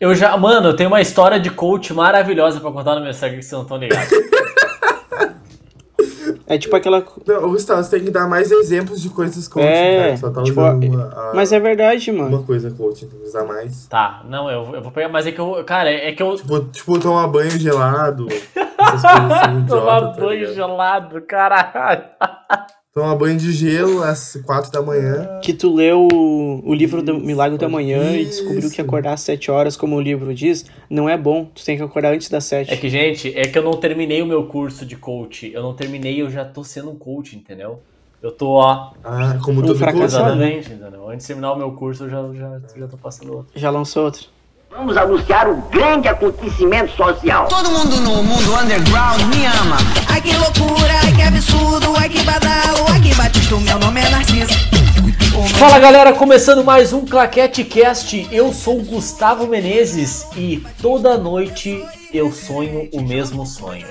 Eu já, mano, eu tenho uma história de coach maravilhosa pra contar no meu Instagram que vocês não estão ligados. É tipo aquela. Não, Gustavo, você tem que dar mais exemplos de coisas coaching, É, cara. Só tá tipo, usando uma, a- Mas é verdade, mano. uma coisa coaching, tem que usar mais. Tá, não, eu, eu vou pegar, mas é que eu, cara, é que eu Tipo, tipo tomar banho gelado. Essas coisas assim, idiota, tomar tá banho ligado? gelado, caralho. Tomar banho de gelo às quatro da manhã. Que tu leu o, o livro do Milagre da Manhã e Isso. descobriu que acordar às 7 horas, como o livro diz, não é bom. Tu tem que acordar antes das 7. É que, gente, é que eu não terminei o meu curso de coach. Eu não terminei, eu já tô sendo um coach, entendeu? Eu tô, ó, Ah, como Um todo fracassado. né? exatamente, entendeu? Antes de terminar o meu curso, eu já, já, já tô passando outro. Já lançou outro. Vamos anunciar um grande acontecimento social. Todo mundo no mundo underground me ama. Ai que loucura, ai que absurdo, ai que badalo, ai que batista, meu nome é Narciso. Fala galera, começando mais um Claquete Cast. Eu sou o Gustavo Menezes e toda noite eu sonho o mesmo sonho.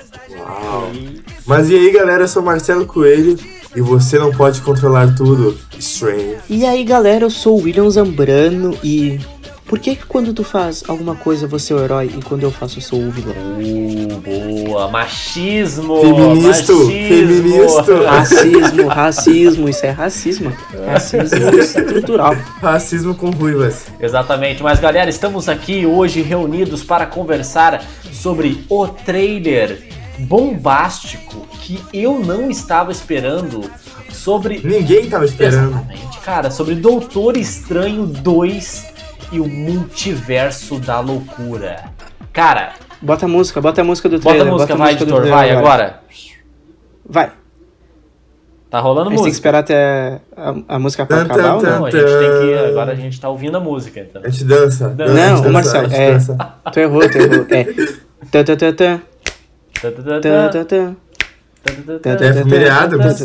Mas e aí, galera? Eu sou Marcelo Coelho e você não pode controlar tudo. Strange. E aí, galera, eu sou o William Zambrano e. Por que, que quando tu faz alguma coisa você é o herói e quando eu faço eu sou o vilão? Uh, boa, machismo! Feministo, machismo. feministo. Racismo, racismo, isso é racismo. Racismo estrutural. Racismo com ruivas. Exatamente, mas galera, estamos aqui hoje reunidos para conversar sobre o trailer bombástico que eu não estava esperando sobre Ninguém tava esperando. Exatamente, cara, sobre Doutor Estranho 2 e o multiverso da loucura. Cara, Bota a música, bota a música do bota trailer. a música, bota vai, música do editor, vai, agora. Vai. Tá rolando A gente tem que música. esperar até a, a música pra acabar ou não? Não, a gente tem que. Agora a gente tá ouvindo a música, então. A gente dança. dança, Não, dança, o Marcelo, a gente é. dança. Tu errou, tu errou. É. Tã, tã, tã, tã. É familiado, mas-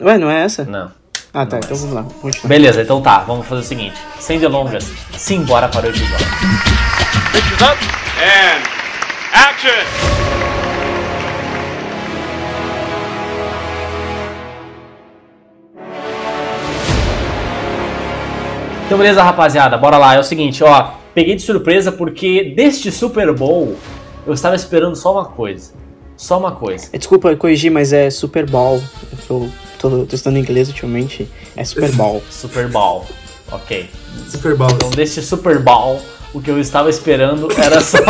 Ué, não é essa? Não. Ah, tá. Então vamos lá. vamos continuar. Beleza, então tá, vamos fazer o seguinte. Sem delongas, simbora para o episódio. Pictures up and action! Então, beleza, rapaziada, bora lá. É o seguinte, ó. Peguei de surpresa porque deste Super Bowl eu estava esperando só uma coisa. Só uma coisa. É, Desculpa corrigir, mas é Super Bowl. Eu tô, tô, estudando inglês ultimamente. É Super Bowl. Super Bowl. Ok. Super Bowl. Então, deste Super Bowl, o que eu estava esperando era só.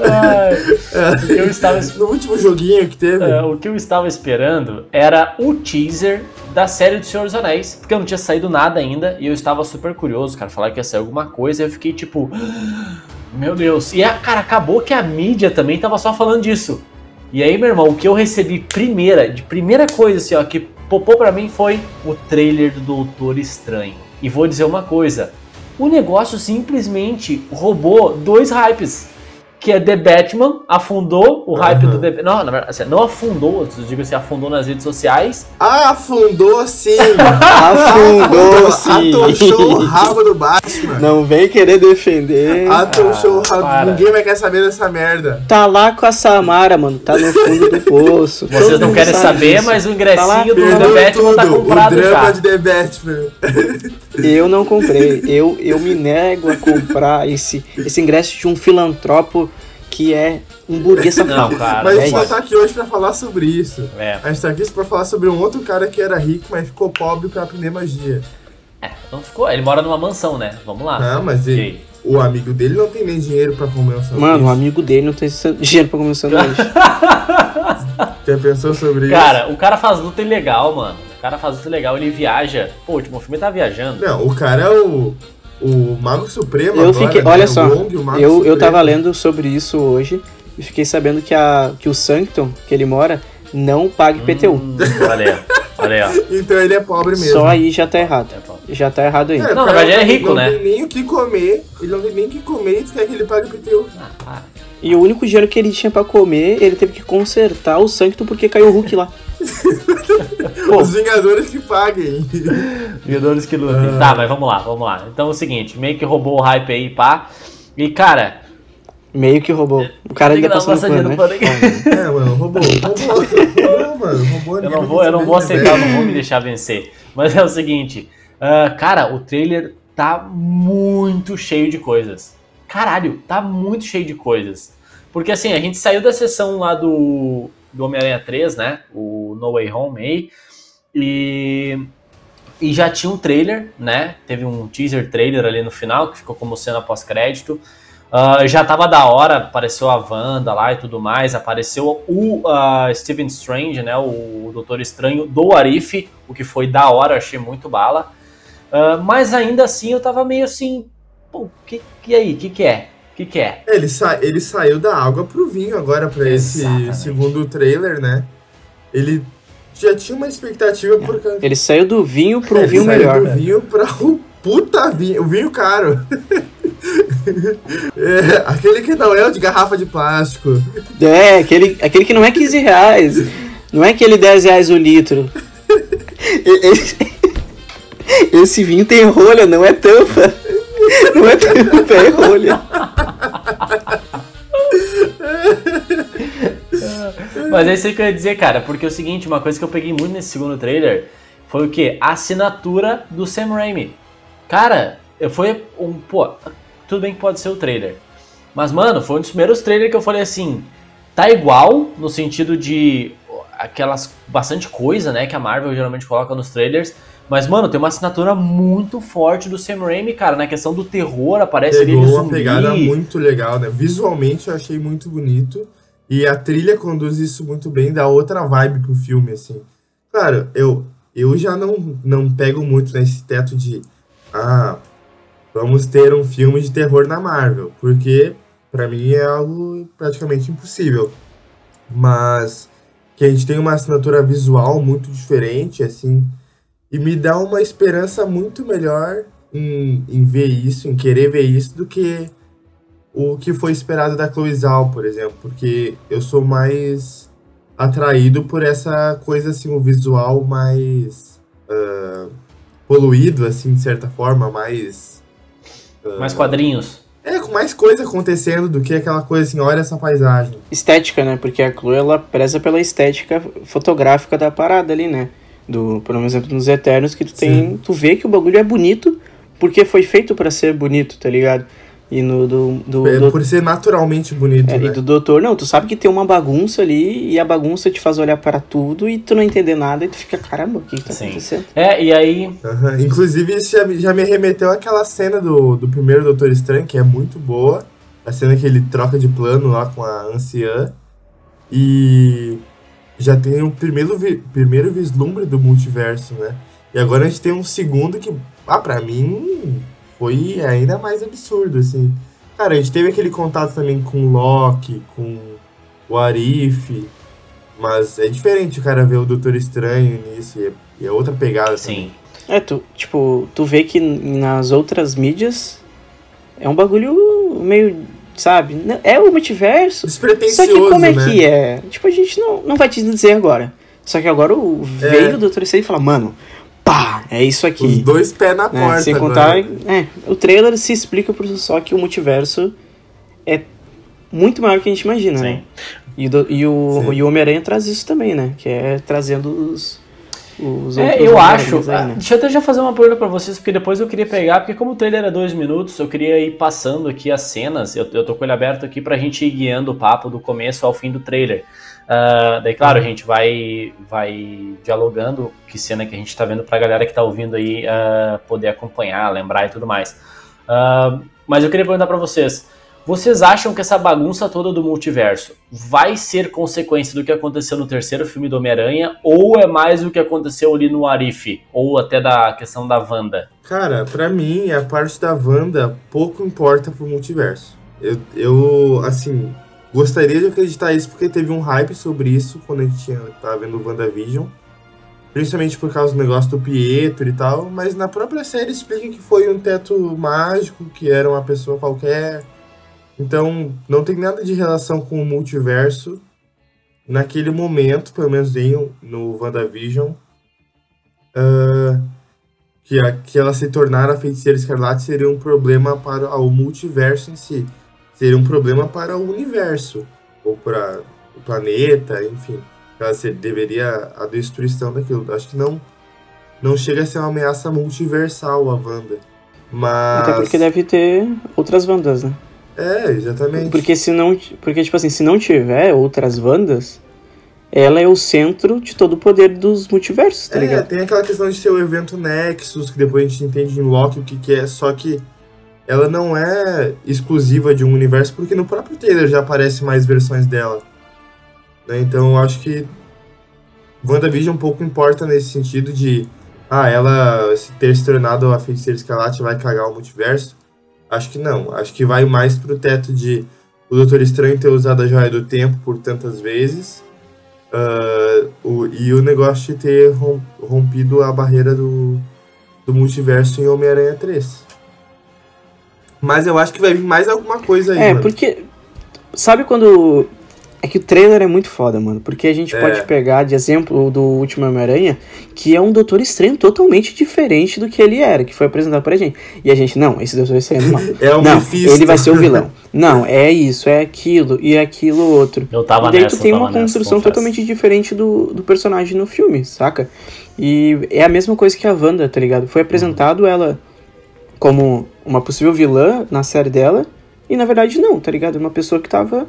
Ai, o que eu estava es- No último joguinho que teve. é, o que eu estava esperando era o teaser da série do Senhor dos Anéis, porque não tinha saído nada ainda e eu estava super curioso, cara, falar que ia sair alguma coisa, e eu fiquei tipo, meu Deus. E a, cara, acabou que a mídia também tava só falando disso. E aí, meu irmão, o que eu recebi primeira, de primeira coisa assim, ó, que popou pra mim foi o trailer do Doutor Estranho. E vou dizer uma coisa, o negócio simplesmente roubou dois hypes. Que é The Batman, afundou o hype Aham. do The Não, na verdade, assim, não afundou, eu digo assim, afundou nas redes sociais. Ah, afundou sim! Afundou Atochou o sim. rabo do Batman! Não vem querer defender. Atochou o Ah, rabo. para. Ninguém vai querer saber dessa merda. Tá lá com a Samara, mano. Tá no fundo do poço. Vocês Todo não querem sabe saber, disso. mas o Tá ingressinho do Perdeu The Batman tá comprado o drama já. de The Batman. Eu não comprei. Eu, eu me nego a comprar esse, esse ingresso de um filantropo que é um burguês safado. Não, cara, Mas a é gente não isso. tá aqui hoje pra falar sobre isso. É, A gente tá aqui pra falar sobre um outro cara que era rico, mas ficou pobre pra aprender magia. é, não ficou. Ele mora numa mansão, né? Vamos lá. Não, mas E ele, o amigo dele não tem nem dinheiro pra comer um sanduíche. Mano, um amigo dele não tem dinheiro pra comer um sanduíche. Já pensou sobre Cara, o cara faz luta ilegal, mano. O cara faz luta ilegal, ele viaja. Pô, o último filme tá viajando. isso? Não, o cara é o, o Mago Supremo Eu agora, fiquei. né? Olha O só, Wong, eu, eu Supremo. tava lendo sobre isso hoje e fiquei sabendo que, a, que o Sanctum, que ele mora, não paga IPTU. Hum, olha aí, ó. Olha aí, ó. Então ele é pobre mesmo. Só aí já tá errado. É. Já tá errado aí. É, Não, o na verdade ele é não- rico, não né? tem nem o que comer, ele não tem nem o que comer e tu quer que ele pague PTU. Ah, para. E o único dinheiro que ele tinha pra comer, ele teve que consertar o Sanctum porque caiu o Hulk lá. Pô. Os Vingadores que paguem. Vingadores que Ah. lutem. Tá, mas vamos lá, vamos lá. Então é o seguinte, meio que roubou o hype aí, pá. E, cara, Meio que roubou. O cara ainda pano, no né? pano aqui. É, mano, roubou. Roubou. Roubou, mano. Roubou. eu não vou, eu não vou aceitar, eu não vou me deixar vencer. Mas é o seguinte, ah, cara, o trailer tá muito cheio de coisas. Caralho, tá muito cheio de coisas. Porque assim, a gente saiu da sessão lá do, do Homem-Aranha 3, né? O No Way Home aí. E, e já tinha um trailer, né? Teve um teaser trailer ali no final, que ficou como cena pós-crédito. Uh, já tava da hora, apareceu a Wanda lá e tudo mais, apareceu o uh, Stephen Strange, né, o Doutor Estranho do Arif, o que foi da hora, achei muito bala. Uh, mas ainda assim eu tava meio assim, pô, que, que aí, o que que é? O que que é? Ele, sa ele saiu da água pro vinho agora pra Exatamente. esse segundo trailer, né? Ele já tinha uma expectativa por causa... Ele saiu do vinho pro Ele vinho saiu melhor. do vinho pra o puta vinho, o vinho caro. É, aquele que não é o de garrafa de plástico. É, aquele, aquele que não é 15 reais. Não é aquele 10 reais o litro. Esse, esse vinho tem rolha, não é tampa. Não é tampa, é rolha. Mas é isso que eu ia dizer, cara, porque é o seguinte, uma coisa que eu peguei muito nesse segundo trailer foi o quê? A assinatura do Sam Raimi. Cara, eu foi um, pô, tudo bem que pode ser o trailer. Mas, mano, foi um dos primeiros trailers que eu falei assim, tá igual no sentido de aquelas bastante coisa, né, que a Marvel geralmente coloca nos trailers, mas mano, tem uma assinatura muito forte do Sam Raimi, cara, na questão do terror, aparece ali Pegou de uma zumbi. pegada muito legal, né? Visualmente eu achei muito bonito. E a trilha conduz isso muito bem, dá outra vibe pro filme, assim. Claro, eu, eu já não, não pego muito nesse teto de. Ah, vamos ter um filme de terror na Marvel. Porque, pra mim, é algo praticamente impossível. Mas que a gente tem uma assinatura visual muito diferente, assim. E me dá uma esperança muito melhor em, em ver isso, em querer ver isso, do que o que foi esperado da Chloe Zhao, por exemplo. Porque eu sou mais atraído por essa coisa, assim, o visual mais ah, poluído, assim, de certa forma, mais... Mais quadrinhos. É, com mais coisa acontecendo do que aquela coisa assim, olha essa paisagem. Estética, né? Porque a Chloe, ela preza pela estética fotográfica da parada ali, né? Do, por exemplo, nos Eternos, que tu tem... Tu vê que o bagulho é bonito porque foi feito pra ser bonito, tá ligado? E no do, do, É, do- por ser naturalmente bonito, É, né? e do doutor, não, tu sabe que tem uma bagunça ali e a bagunça te faz olhar para tudo e tu não entender nada e tu fica, caramba, o que, que tá Sim. acontecendo? É, e aí, Aham. Inclusive, isso já, me- já me remeteu àquela cena do, do primeiro Doutor Estranho, que é muito boa. A cena que ele troca de plano lá com a anciã. E já tem o primeiro, vi- primeiro vislumbre do multiverso, né? E agora a gente tem um segundo que, ah, pra mim, foi ainda mais absurdo, assim. Cara, a gente teve aquele contato também com o Loki, com o Arif. Mas é diferente o cara ver o Doutor Estranho nisso, e é, é outra pegada também. sim. É, tu, tipo, tu vê que nas outras mídias é um bagulho meio, sabe? Não- É o multiverso. Só que como é né? que é? Tipo, a gente não, não vai te dizer agora. Só que agora o É. veio do Doutor Estranho e fala, mano, pá, é isso aqui. Os dois pés na né? porta Sem agora. contar, é, o trailer se explica por si só que o multiverso é muito maior do que a gente imagina, né? E, do- e o, Sim. e o Homem-Aranha traz isso também, né? Que é trazendo os, os É, eu acho. aí, ah, né? Deixa eu até já fazer uma pergunta pra vocês, porque depois eu queria pegar, porque como o trailer era dois minutos, eu queria ir passando aqui as cenas. Eu, eu tô com ele aberto aqui pra gente ir guiando o papo do começo ao fim do trailer. Ah, daí, claro, a gente vai, vai dialogando que cena que a gente tá vendo pra galera que tá ouvindo aí ah, poder acompanhar, lembrar e tudo mais. Ah, mas eu queria perguntar pra vocês. Vocês acham que essa bagunça toda do multiverso vai ser consequência do que aconteceu no terceiro filme do Homem-Aranha ou é mais o que aconteceu ali no Arif ou até da questão da Wanda? Cara, pra mim, a parte da Wanda pouco importa pro multiverso. Eu, eu, assim, gostaria de acreditar isso porque teve um hype sobre isso quando a gente tinha, tava vendo o WandaVision. Principalmente por causa do negócio do Pietro e tal. Mas na própria série explica que foi um teto mágico, que era uma pessoa qualquer. Então, não tem nada de relação com o multiverso. Naquele momento, pelo menos em, no WandaVision. Ah, que, a, que ela se tornar a feiticeira escarlate seria um problema para o multiverso em si. Seria um problema para o universo. Ou para o planeta, enfim. Ela deveria a destruição daquilo. Acho que não, não chega a ser uma ameaça multiversal a Wanda. Mas. Até porque deve ter outras Wandas, né? É, exatamente. Porque se não. Porque, tipo assim, se não tiver outras Wandas, ela é o centro de todo o poder dos multiversos, tá é, ligado? tem aquela questão de ser o evento Nexus, que depois a gente entende em Loki o que, que é, só que ela não é exclusiva de um universo, porque no próprio trailer já aparece mais versões dela. Né? Então eu acho que WandaVision um pouco importa nesse sentido de ah, ela se ter se tornado a feiticeira escarlate vai cagar o multiverso. Acho que não. Acho que vai mais pro teto de o Doutor Estranho ter usado a joia do tempo por tantas vezes. ah, o, e o negócio de ter rom- rompido a barreira do, do multiverso em Homem-Aranha 3. Mas eu acho que vai vir mais alguma coisa aí, É, mano. porque. Sabe quando. É que o trailer é muito foda, mano. Porque a gente É. pode pegar de exemplo o do último Homem-Aranha, que é um Doutor Estranho totalmente diferente do que ele era, que foi apresentado pra gente. E a gente, não, esse Doutor Estranho é mal. É o não, Mephisto. ele vai ser o vilão. Não, é isso, é aquilo, e aquilo outro. Eu tava e daí nessa, tu tem uma nessa, construção confesso. totalmente diferente do, do personagem no filme, saca? E é a mesma coisa que a Wanda, tá ligado? Foi apresentado ela como uma possível vilã na série dela, e na verdade não, tá ligado? Uma pessoa que tava.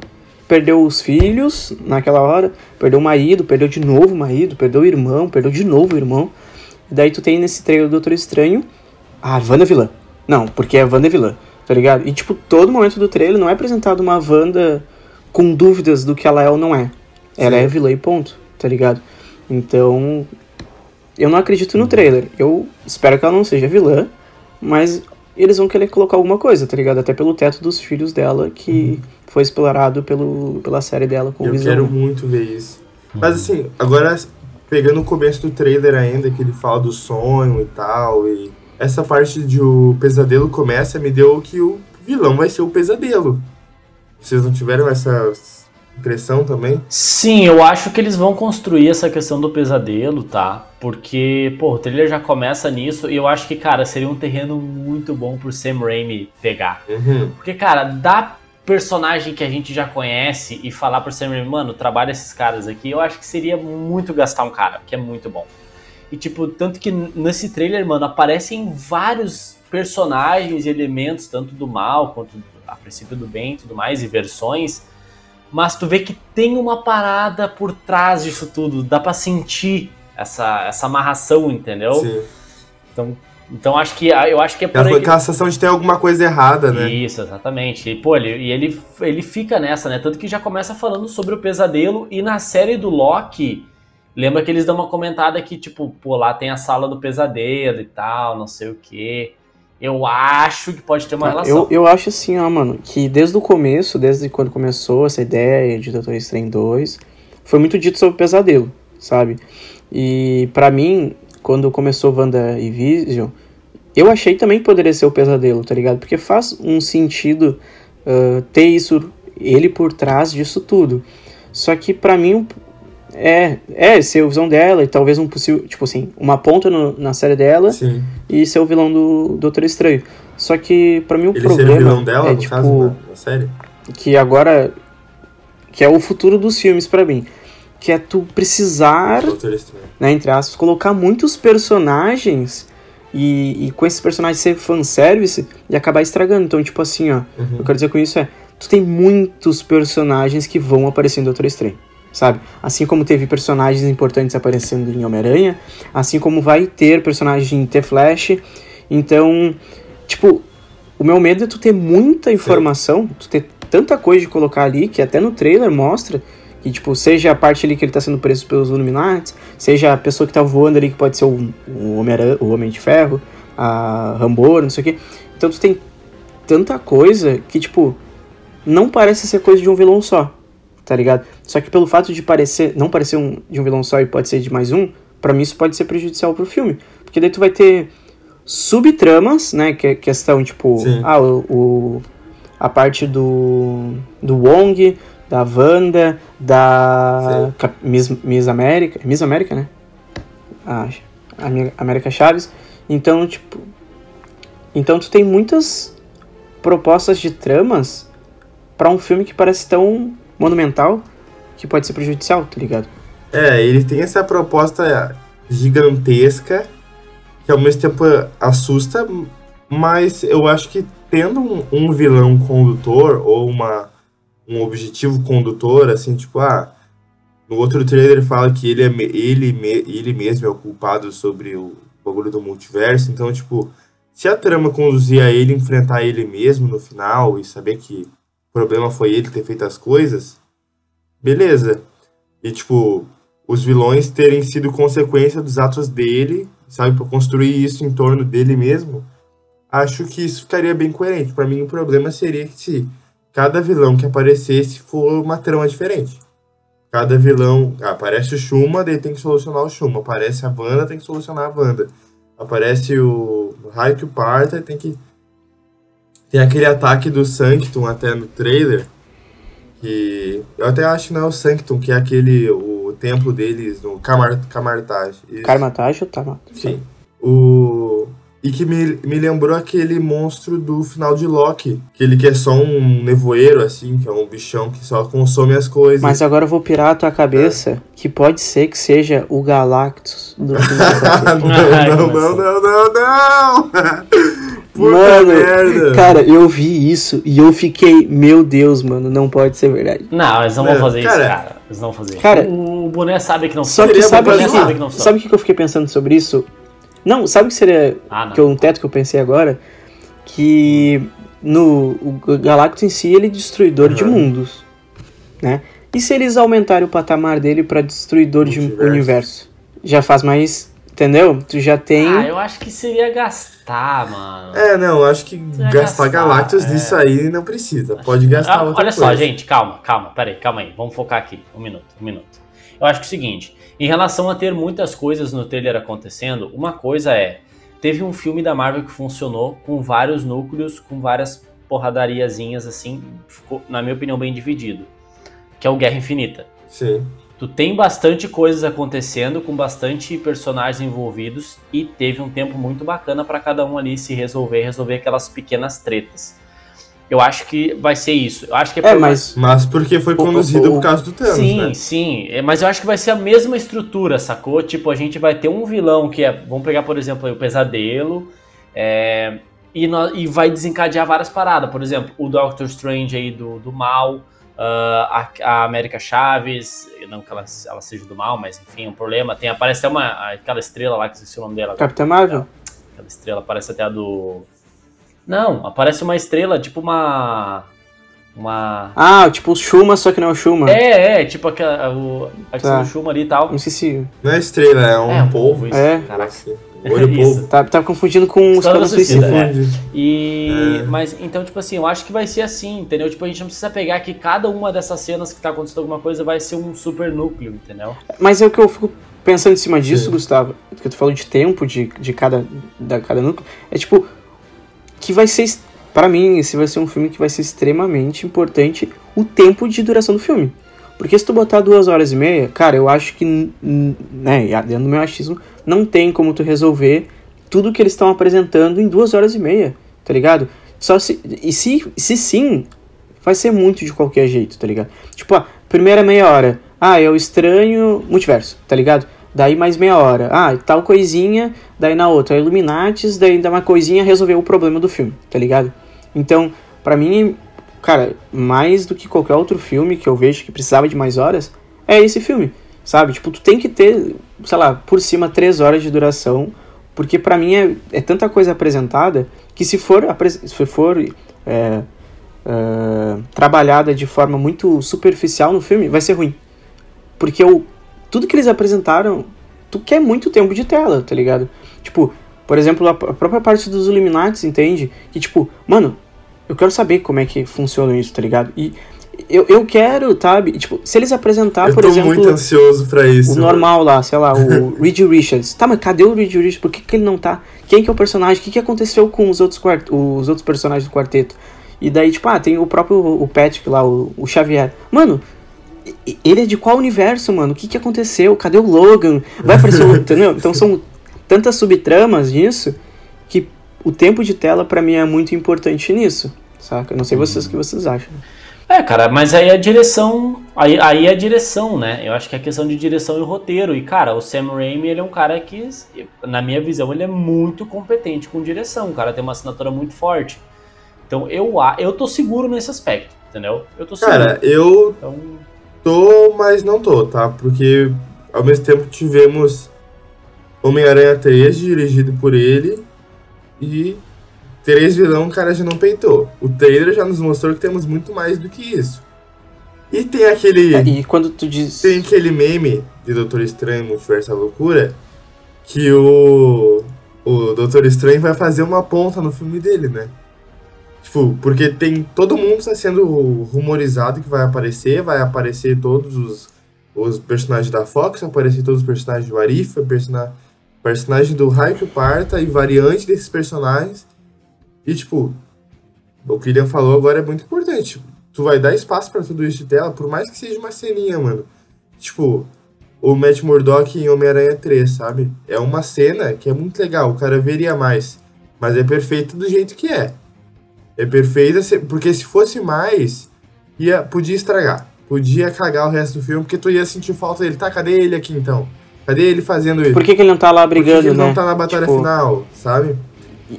Perdeu os filhos naquela hora, perdeu o marido, perdeu de novo o marido, perdeu o irmão, perdeu de novo o irmão. E daí tu tem nesse trailer do Doutor Estranho a Wanda é vilã. Não, porque a Wanda é vilã, tá ligado? E tipo, todo momento do trailer não é apresentado uma Wanda com dúvidas do que ela é ou não é. Ela Sim. é vilã e ponto, tá ligado? Então, eu não acredito no trailer. Eu espero que ela não seja vilã, mas eles vão querer colocar alguma coisa, tá ligado? Até pelo teto dos filhos dela, que foi explorado pelo, pela série dela com o Eu Visão. quero muito ver isso. Mas assim, agora pegando o começo do trailer ainda, que ele fala do sonho e tal, e essa parte de o pesadelo começa, me deu que o vilão vai ser o pesadelo. Vocês não tiveram essa impressão também? Sim, eu acho que eles vão construir essa questão do pesadelo, tá? Porque, pô, o trailer já começa nisso e eu acho que, cara, seria um terreno muito bom pro Sam Raimi pegar. Uhum. Porque, cara, dá personagem que a gente já conhece e falar pro Sam Raimi, mano, trabalha esses caras aqui, eu acho que seria muito gastar um cara, que é muito bom. E, tipo, tanto que nesse trailer, mano, aparecem vários personagens e elementos, tanto do mal quanto a princípio do bem e tudo mais, e versões. Mas tu vê que tem uma parada por trás disso tudo, dá pra sentir essa, essa amarração, entendeu? Sim. Então, então acho que eu acho que é por aí. que- aquela sensação de ter alguma coisa errada, né? isso, exatamente. E, pô, ele, e ele, ele fica nessa, né? Tanto que já começa falando sobre o pesadelo. E na série do Loki, lembra que eles dão uma comentada que, tipo, pô, lá tem a sala do pesadelo e tal, não sei o quê. Eu acho que pode ter uma relação. Eu, eu acho assim, ó, mano, que desde o começo, desde quando começou essa ideia de Doutor Estranho 2, foi muito dito sobre o pesadelo, sabe? E pra mim, quando começou Wanda e Vision, eu achei também que poderia ser o pesadelo, tá ligado? Porque faz um sentido ah, ter isso, ele por trás disso tudo. Só que pra mim, é, é ser a visão dela e talvez um possível, tipo assim, uma ponta no- na série dela Sim. e ser o vilão do Doutor Estranho. Só que pra mim o Ele ser problema o vilão dela, é no tipo caso, na, série? que agora que é o futuro dos filmes pra mim, que é tu precisar, Doutor Estranho. né, entre aspas, colocar muitos personagens e, e com esses personagens ser fanservice e acabar estragando. Então, tipo assim, ó, o que eu quero dizer com isso é, tu tem muitos personagens que vão aparecer em Doutor Estranho. Sabe? Assim como teve personagens importantes aparecendo em Homem-Aranha, assim como vai ter personagem em The Flash. Então, tipo, o meu medo é tu ter muita informação, tu ter tanta coisa de colocar ali, que até no trailer mostra, que tipo, seja a parte ali que ele tá sendo preso pelos Illuminati, seja a pessoa que tá voando ali, que pode ser o, o, Homem, o Homem de Ferro, a Rambo, não sei o quê. Então tu tem tanta coisa que, tipo, não parece ser coisa de um vilão só, tá ligado? Só que pelo fato de parecer, não parecer um, de um vilão só e pode ser de mais um, pra mim isso pode ser prejudicial pro filme. Porque daí tu vai ter subtramas, né? Que é questão, tipo, Sim. ah, o, o- a parte do, do Wong, da Wanda, da. Cap- Miss, Miss América. Miss América, né? A, a América Chaves. Então, tipo. Então tu tem muitas propostas de tramas pra um filme que parece tão monumental que pode ser prejudicial, tá ligado? É, ele tem essa proposta gigantesca que ao mesmo tempo assusta, Mas eu acho que tendo um, um vilão condutor ou uma, um objetivo condutor, assim, tipo, ah, no outro trailer fala que ele, é, ele, ele mesmo é o culpado sobre o bagulho do multiverso, então, tipo, se a trama conduzir a ele enfrentar ele mesmo no final e saber que problema foi ele ter feito as coisas, beleza. E, tipo, os vilões terem sido consequência dos atos dele, sabe, pra construir isso em torno dele mesmo, acho que isso ficaria bem coerente. Pra mim, o problema seria que se cada vilão que aparecesse for uma trama diferente. Cada vilão. ah, aparece o Shuma, daí tem que solucionar o Shuma. Aparece a Wanda, tem que solucionar a Wanda. Aparece o Raikyu Parta, tem que. Tem aquele ataque do Sanctum até no trailer. Que. Eu até acho que não é o Sanctum, que é aquele. O templo deles no Kamar. Isso. Karmatage ou Tama? Sim. O... E que me, me lembrou aquele monstro do final de Loki. Que ele que é só um nevoeiro, assim, que é um bichão que só consome as coisas. Mas agora eu vou pirar a tua cabeça que pode ser que seja o Galactus do do não, não, começou. não, não, não, não! Puta Mano, merda! cara, eu vi isso e eu fiquei, meu Deus, mano, não pode ser verdade. Não, eles não vão fazer isso, cara. cara. Eles não vão fazer. Cara, o boné sabe que não que sabe que, zoar. sabe que não sabe o que eu fiquei pensando sobre isso? Não, sabe o que seria Ah, não. que eu- um teto que eu pensei agora? Que no o Galactus em si ele é destruidor de Aham. mundos, né? E se eles aumentarem o patamar dele pra destruidor de universo? Já faz mais, entendeu? Tu já tem Ah, eu acho que seria gastar, mano. É, não, acho que gastar gastar, Galactus é. nisso aí não precisa. Pode gastar Ah, outra olha coisa. só, gente, calma, calma, peraí, calma aí. Vamos focar aqui. Um minuto, um minuto. Eu acho que é o seguinte: em relação a ter muitas coisas no trailer acontecendo, uma coisa é. Teve um filme da Marvel que funcionou com vários núcleos, com várias porradariazinhas assim, ficou, na minha opinião, bem dividido. Que é o Guerra Infinita. Sim. Tu tem bastante coisas acontecendo, com bastante personagens envolvidos, e teve um tempo muito bacana pra cada um ali se resolver, resolver aquelas pequenas tretas. Eu acho que vai ser isso. Eu acho que É, por- mas Mas porque foi conduzido o- por causa do Thanos, sim, né? sim. É, Mas eu acho que vai ser a mesma estrutura, sacou? Tipo, a gente vai ter um vilão que é. Vamos pegar, por exemplo, aí, o Pesadelo. é, e, nó- e vai desencadear várias paradas. Por exemplo, o Doctor Strange aí do, do mal. Ah, a, a América Chaves. Não que ela, ela seja do mal, mas enfim, é um problema. Tem, aparece até uma, aquela estrela lá, que esqueci o nome dela. Capitã Marvel? Aquela estrela aparece até a do. Não, aparece uma estrela, tipo uma. Uma. Ah, tipo o Shuma, só que não é o Shuma. É, é, tipo aquela, o, a Tá. do Shuma ali e tal. Não esqueci. Não é estrela, é um É, um polvo, isso. É. Caraca. Olho Isso. Tá, tá confundindo com o Esquadrão Esquadrão Suicida, é. Confunde. E. É. Mas então, tipo assim, eu acho que vai ser assim, entendeu? Tipo, a gente não precisa pegar que cada uma dessas cenas que tá acontecendo alguma coisa vai ser um super núcleo, entendeu? Mas é o que eu fico pensando em cima disso, Sim. Gustavo, que tu falou de tempo de, de cada, da cada núcleo, é tipo, que vai ser, pra mim, esse vai ser um filme que vai ser extremamente importante o tempo de duração do filme. Porque se tu botar duas horas e meia, cara, eu acho que, né, dentro do meu achismo, não tem como tu resolver tudo que eles estão apresentando em duas horas e meia, tá ligado? Só se, e se, se sim, vai ser muito de qualquer jeito, tá ligado? Tipo, a primeira meia hora, ah, é o estranho multiverso, tá ligado? Daí mais meia hora, ah, tal coisinha, daí na outra, Illuminatis, daí dá uma coisinha resolver o problema do filme, tá ligado? Então, pra mim, cara, mais do que qualquer outro filme que eu vejo que precisava de mais horas, é esse filme, sabe? Tipo, tu tem que ter, sei lá, por cima três horas de duração, porque pra mim é, é tanta coisa apresentada que se for, se for é, é, trabalhada de forma muito superficial no filme, vai ser ruim. Porque o, tudo que eles apresentaram, tu quer muito tempo de tela, tá ligado? Tipo, por exemplo, a, própria parte dos Illuminatis, entende? Que tipo, mano, eu quero saber como é que funciona isso, tá ligado? E eu, eu quero, sabe? Tipo, se eles apresentar, Eu por tô exemplo muito ansioso pra isso. o mano. normal lá, sei lá, o Reed Richards. Tá, mas cadê o Reed Richards? Por que, que ele não tá? Quem que é o personagem? O que, que aconteceu com os outros, quart os outros personagens do quarteto? E daí, tipo, ah, tem o próprio o Patrick lá, o, o Xavier. Mano, ele é de qual universo, mano? O que, que aconteceu? Cadê o Logan? Vai aparecer o. Entendeu? Então são tantas subtramas nisso que o tempo de tela pra mim é muito importante nisso. Saca? Eu não sei vocês o que vocês acham. É, cara, mas aí a direção Aí, aí a direção, né? Eu acho que é questão de direção e roteiro. E, cara, o Sam Raimi, ele é um cara que, na minha visão, ele é muito competente com direção. O cara tem uma assinatura muito forte. Então, eu, eu tô seguro nesse aspecto, entendeu? Eu tô seguro. Cara, eu Então, tô, mas não tô, tá? Porque ao mesmo tempo tivemos Homem-Aranha 3, dirigido por ele, e três vilão o cara já não peitou. O trailer já nos mostrou que temos muito mais do que isso. E tem aquele. É, e quando tu diz. Tem aquele meme de Doutor Estranho Multiverso da Loucura que o, o Doutor Estranho vai fazer uma ponta no filme dele, né? Tipo, porque tem. Todo mundo está sendo rumorizado que vai aparecer, vai aparecer todos os, os personagens da Fox, vai aparecer todos os personagens do Arif, persona, personagem do Raio Parta e variante desses personagens. E tipo, o que o William falou agora é muito importante. Tu vai dar espaço pra tudo isso de tela, por mais que seja uma ceninha, mano. Tipo, o Matt Murdock em Homem-Aranha 3, sabe? É uma cena que é muito legal, o cara veria mais. Mas é perfeito do jeito que é. É perfeita, se- porque se fosse mais, ia, podia estragar. Podia cagar o resto do filme, porque tu ia sentir falta dele. Tá, cadê ele aqui então? Cadê ele fazendo isso? Por que, que ele não tá lá Por que que brigando, ele né? não tá na batalha Tipo, final, sabe?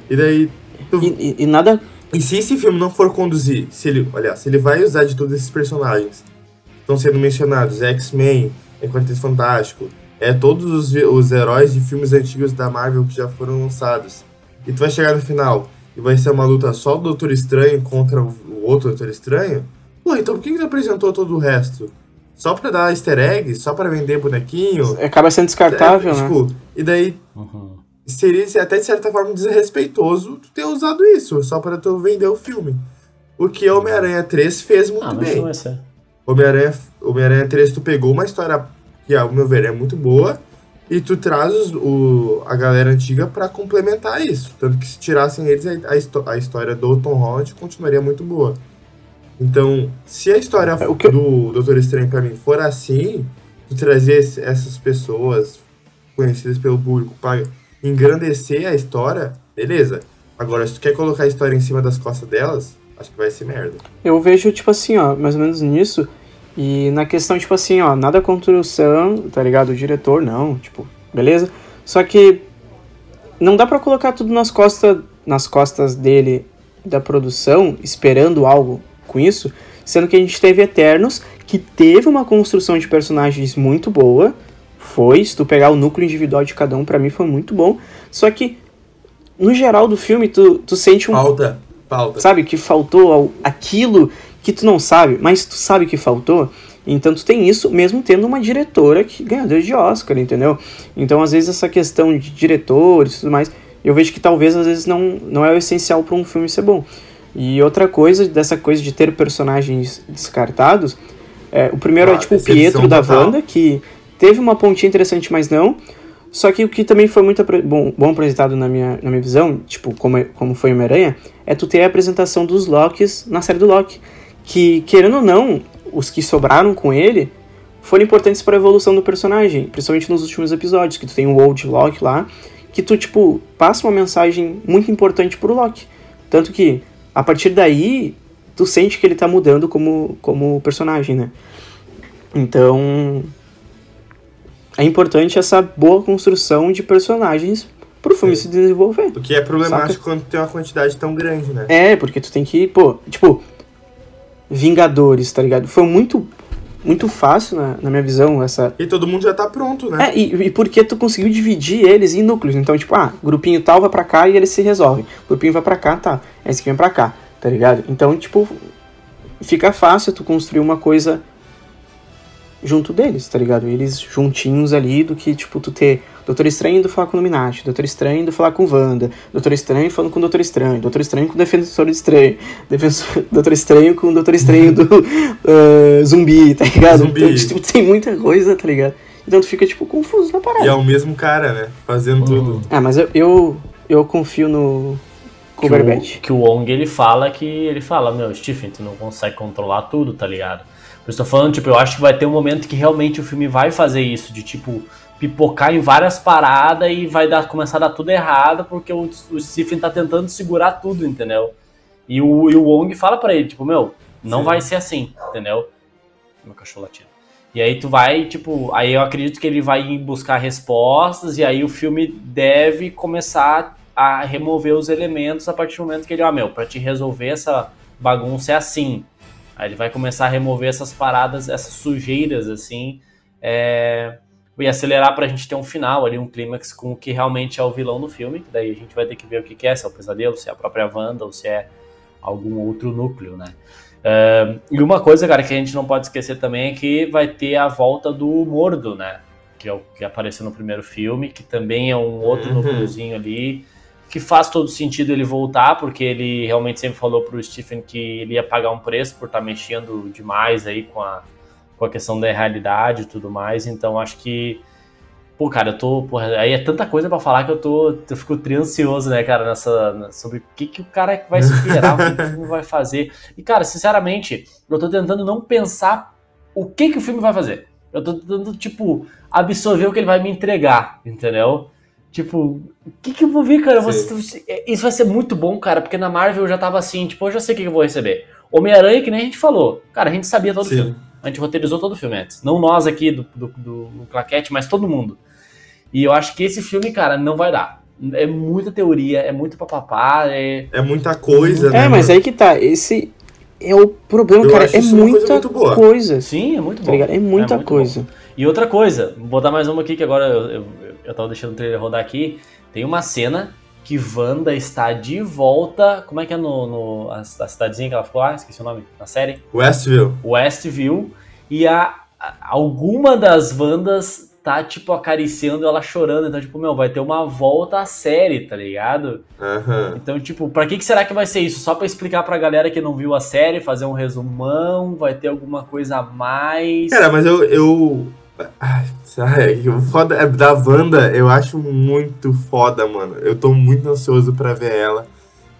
E daí. Tu, E, e- e nada. e se esse filme não for conduzir, se ele, olha, se ele vai usar de todos esses personagens que estão sendo mencionados, X-Men, é Quarteto Fantástico, é todos os, os heróis de filmes antigos da Marvel que já foram lançados, e tu vai chegar no final e vai ser uma luta só do Doutor Estranho contra o, outro Doutor Estranho, pô, então por que que tu apresentou todo o resto? Só pra dar easter egg? Só pra vender bonequinho? Acaba sendo descartável, É, né? tipo, E daí uhum. Seria até de certa forma desrespeitoso tu ter usado isso só para tu vender o filme. O que Homem-Aranha 3 fez muito Ah, mas bem. ser. Homem-Aranha Homem 3 tu pegou uma história que, ao meu ver, é muito boa e tu traz os- o, a galera antiga pra complementar isso. Tanto que se tirassem eles, a, a histó- a história do Tom Holland continuaria muito boa. Então, se a história É, o que do Doutor Estranho pra mim for assim, tu trazer essas pessoas conhecidas pelo público pra engrandecer a história, beleza. Agora, se tu quer colocar a história em cima das costas delas, acho que vai ser merda. Eu vejo, tipo assim, ó, mais ou menos nisso. E na questão, tipo assim, ó, nada contra o Sam, tá ligado? O diretor, não, tipo, beleza? Só que não dá pra colocar tudo nas costas, nas costas dele, da produção, esperando algo com isso, sendo que a gente teve Eternos, que teve uma construção de personagens muito boa, foi, se tu pegar o núcleo individual de cada um, pra mim foi muito bom, só que, no geral do filme, tu, tu sente um Falta, falta. sabe, que faltou aquilo que tu não sabe, mas tu sabe que faltou. Então tu tem isso mesmo tendo uma diretora que ganhadora de Oscar, entendeu? Então às vezes essa questão de diretores e tudo mais, eu vejo que talvez às vezes não, não é o essencial para um filme ser bom. E outra coisa dessa coisa de ter personagens descartados, é, o primeiro Ah, é tipo o Pietro da. Wanda, que teve uma pontinha interessante, mas não. Só que o que também foi muito bom, bom apresentado na minha, na minha visão, tipo, como, é- como foi Homem-Aranha, é tu ter a apresentação dos Locks na série do Loki. Que, querendo ou não, os que sobraram com ele foram importantes para a evolução do personagem, principalmente nos últimos episódios, que tu tem o Old Loki lá, que tu, tipo, passa uma mensagem muito importante pro Loki. Tanto que, a partir daí, tu sente que ele tá mudando como, como personagem, né? Então, é importante essa boa construção de personagens pro filme se desenvolver. O que é problemático quando tem uma quantidade tão grande, né? É, porque tu tem que, pô, tipo, Vingadores, tá ligado? Foi muito, muito fácil, na, na minha visão, essa. E todo mundo já tá pronto, né? É, e, e porque tu conseguiu dividir eles em núcleos. Então, tipo, ah, grupinho tal vai pra cá e eles se resolvem. Grupinho vai pra cá, tá. Esse aqui vem pra cá, tá ligado? Então, tipo, fica fácil tu construir uma coisa junto deles, tá ligado? Eles juntinhos ali do que, tipo, tu ter Doutor Estranho indo falar com o Illuminati, Doutor Estranho indo falar com Wanda, Doutor Estranho falando com o Doutor Estranho, Doutor Estranho com o Defensor Estranho, Defensor, Doutor Estranho com o Doutor Estranho do ah, zumbi, tá ligado? Zumbi. Então, tipo, tem muita coisa, tá ligado? Então tu fica, tipo, confuso na parada. E é o mesmo cara, né? Fazendo tudo. Ah, mas eu, eu, eu confio no Que o, que o Wong ele fala que ele fala, meu, Stephen, tu não consegue controlar tudo, tá ligado? Eu tô falando, tipo, eu acho que vai ter um momento que realmente o filme vai fazer isso, de tipo, pipocar em várias paradas e vai dar, começar a dar tudo errado, porque o, o Stephen tá tentando segurar tudo, entendeu? E o, e o Wong fala pra ele, tipo, meu, não Sim. vai ser assim, entendeu? Meu cachorro latindo. E aí tu vai, tipo, aí eu acredito que ele vai buscar respostas e aí o filme deve começar a remover os elementos a partir do momento que ele, ó, meu, pra te resolver essa bagunça é assim. Aí ele vai começar a remover essas paradas, essas sujeiras, assim, é, e acelerar pra gente ter um final ali, um clímax com o que realmente é o vilão do filme, que daí a gente vai ter que ver o que que é, se é o pesadelo, se é a própria Wanda ou se é algum outro núcleo, né? É, e uma coisa, cara, que a gente não pode esquecer também é que vai ter a volta do Mordo, né? Que, é o, que apareceu no primeiro filme, que também é um outro Uhum. núcleozinho ali, que faz todo sentido ele voltar, porque ele realmente sempre falou pro Stephen que ele ia pagar um preço por estar mexendo demais aí com a, com a questão da realidade e tudo mais, então acho que Pô, cara, eu tô. Porra, aí é tanta coisa pra falar que eu tô. Eu fico triansioso, né, cara, nessa. sobre o que, que o cara vai esperar, o que o filme vai fazer. E, cara, sinceramente, eu tô tentando não pensar o que, que o filme vai fazer. Eu tô tentando, tipo, absorver o que ele vai me entregar, entendeu? Tipo, o que, que eu vou ver, cara? Eu vou- isso vai ser muito bom, cara, porque na Marvel eu já tava assim, tipo, eu já sei o que, que eu vou receber. Homem-Aranha, que nem a gente falou. Cara, a gente sabia todo o filme. A gente roteirizou todo o filme antes. Não nós aqui do, do, do, do Claquete, mas todo mundo. E eu acho que esse filme, cara, não vai dar. É muita teoria, é muito papapá, é. É muita coisa, né? É, mas mano? aí que tá. Esse é o problema, Eu cara. É coisa muita muito boa. coisa. Sim, é muito bom. Tá ligado? É muita muito coisa. bom. E outra coisa, vou botar mais uma aqui que agora eu, eu, eu tava deixando o trailer rodar aqui. Tem uma cena que Wanda está de volta. Como é que é no, no a, a cidadezinha que ela ficou lá? Esqueci o nome. Na série? Westview. Westview. E a, a- alguma das Wandas tá, tipo, acariciando ela chorando. Então, tipo, meu, vai ter uma volta à série, tá ligado? Aham. Então, tipo, pra que, que será que vai ser isso? Só pra explicar pra galera que não viu a série, fazer um resumão, vai ter alguma coisa a mais. Cara, mas eu. eu... Ai, o foda é da Wanda, eu acho muito foda, mano. Eu tô muito ansioso pra ver ela.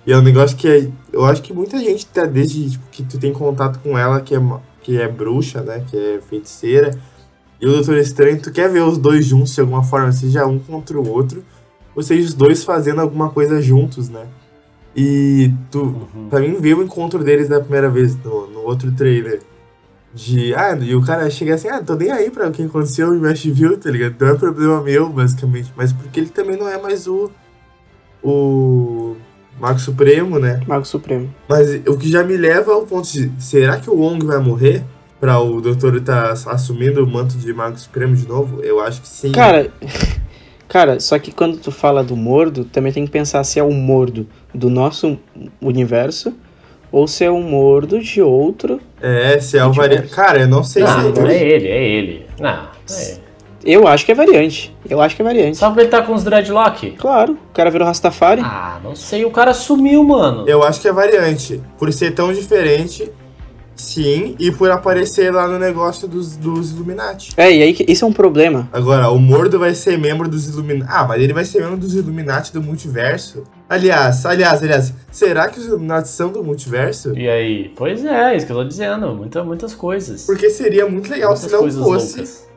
E é um negócio que é- eu acho que muita gente tá desde tipo, que tu tem contato com ela, que é, que é bruxa, né? Que é feiticeira. E o Doutor Estranho, tu quer ver os dois juntos de alguma forma, seja um contra o outro, ou seja, os dois fazendo alguma coisa juntos, né? E tu, Uhum. Pra mim, ver o encontro deles da primeira vez no, no outro trailer. De. Ah, e o cara chega assim, ah, tô nem aí pra o que aconteceu em Westview, tá ligado? Não é problema meu, basicamente. Mas porque ele também não é mais o. O. Mago Supremo, né? Mago Supremo. Mas o que já me leva ao ponto de. Será que o Wong vai morrer? Pra o doutor tá assumindo o manto de Mago Supremo de novo? Eu acho que sim. Cara, cara, só que quando tu fala do Mordo, também tem que pensar se é o Mordo do nosso universo ou se é o Mordo de outro. É, se é o variante. Cara, eu não sei se. Não, é ele, é ele. Não, é ele. Eu acho que é variante. Eu acho que é variante. Só porque ele tá com os dreadlock? Claro, o cara virou Rastafari. Ah, não sei, o cara sumiu, mano. Eu acho que é variante. Por ser tão diferente, sim, e por aparecer lá no negócio dos, dos Illuminati. É, e aí que- esse é um problema. Agora, o Mordo vai ser membro dos Illuminati. Ah, mas ele vai ser membro dos Illuminati do multiverso. Aliás, aliás, aliás, será que os Illuminati são do multiverso? E aí? Pois é, isso que eu tô dizendo. Muita, muitas coisas. Porque seria muito legal muitas se não fosse loucas.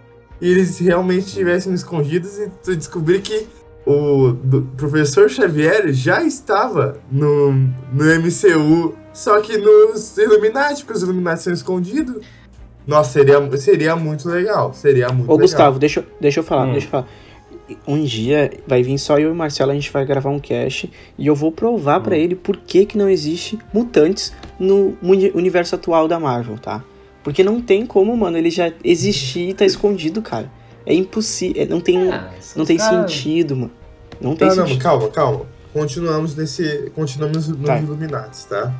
e eles realmente estivessem escondidos e tu descobrir que o professor Xavier já estava no, no MCU, só que nos Illuminati, porque os Illuminati são escondidos. Nossa, seria, seria muito legal. Seria muito Ô, legal. Gustavo, deixa, eu- deixa eu falar, Hum. deixa eu falar. Um dia vai vir só eu e o Marcelo, a gente vai gravar um cast e eu vou provar pra ele por que, que não existe mutantes no uni- universo atual da Marvel, tá? Porque não tem como, mano, ele já existir e tá escondido, cara. É impossível, não tem, Ah, esses não tem caras- sentido, mano. Não tem Tá, não, sentido. calma, calma. Continuamos nesse. Continuamos nos Tá. Illuminati, tá?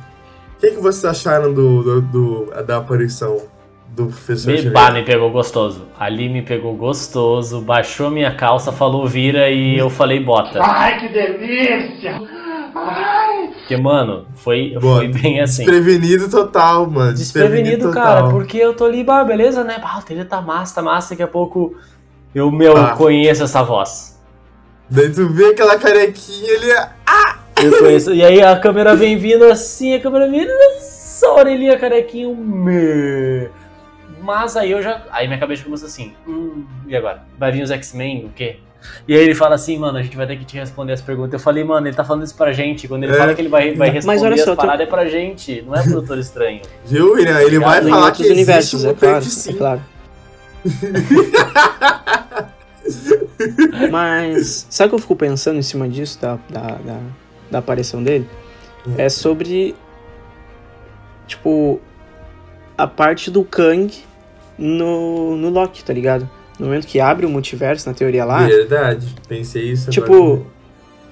O que, que vocês acharam do, do, do- da aparição do professor bah, me pegou gostoso. Ali me pegou gostoso, baixou minha calça, falou vira e eu falei bota. Ai, que delícia! Porque, mano, foi, Boa. foi bem assim. Desprevenido total, mano. Desprevenido, cara, porque eu tô ali, bah, beleza, né? Bah, o tá massa, tá massa, daqui a pouco eu, meu, Ah. conheço essa voz. Daí tu vê aquela carequinha, ele é. Eu conheço. e aí a câmera vem vindo assim, a câmera vindo, só a orelhinha carequinha, me. Mas aí eu já. Aí minha cabeça começa assim, hum, e agora? Vai vir os X-Men, o quê? E aí ele fala assim, mano, a gente vai ter que te responder as perguntas. Eu falei, mano, ele tá falando isso pra gente. Quando ele É. fala que ele vai, vai Mas responder olha só, as paradas, é pra gente, não é pro Doutor Estranho. Viu, William? Ele vai Em falar que universos, existe um é claro. É sim. claro. Mas sabe o que eu fico pensando em cima disso, da, da, da, da aparição dele? Hum. É sobre, tipo, a parte do Kang no, no Loki, tá ligado? No momento que abre o multiverso, na teoria lá, Verdade, pensei isso tipo.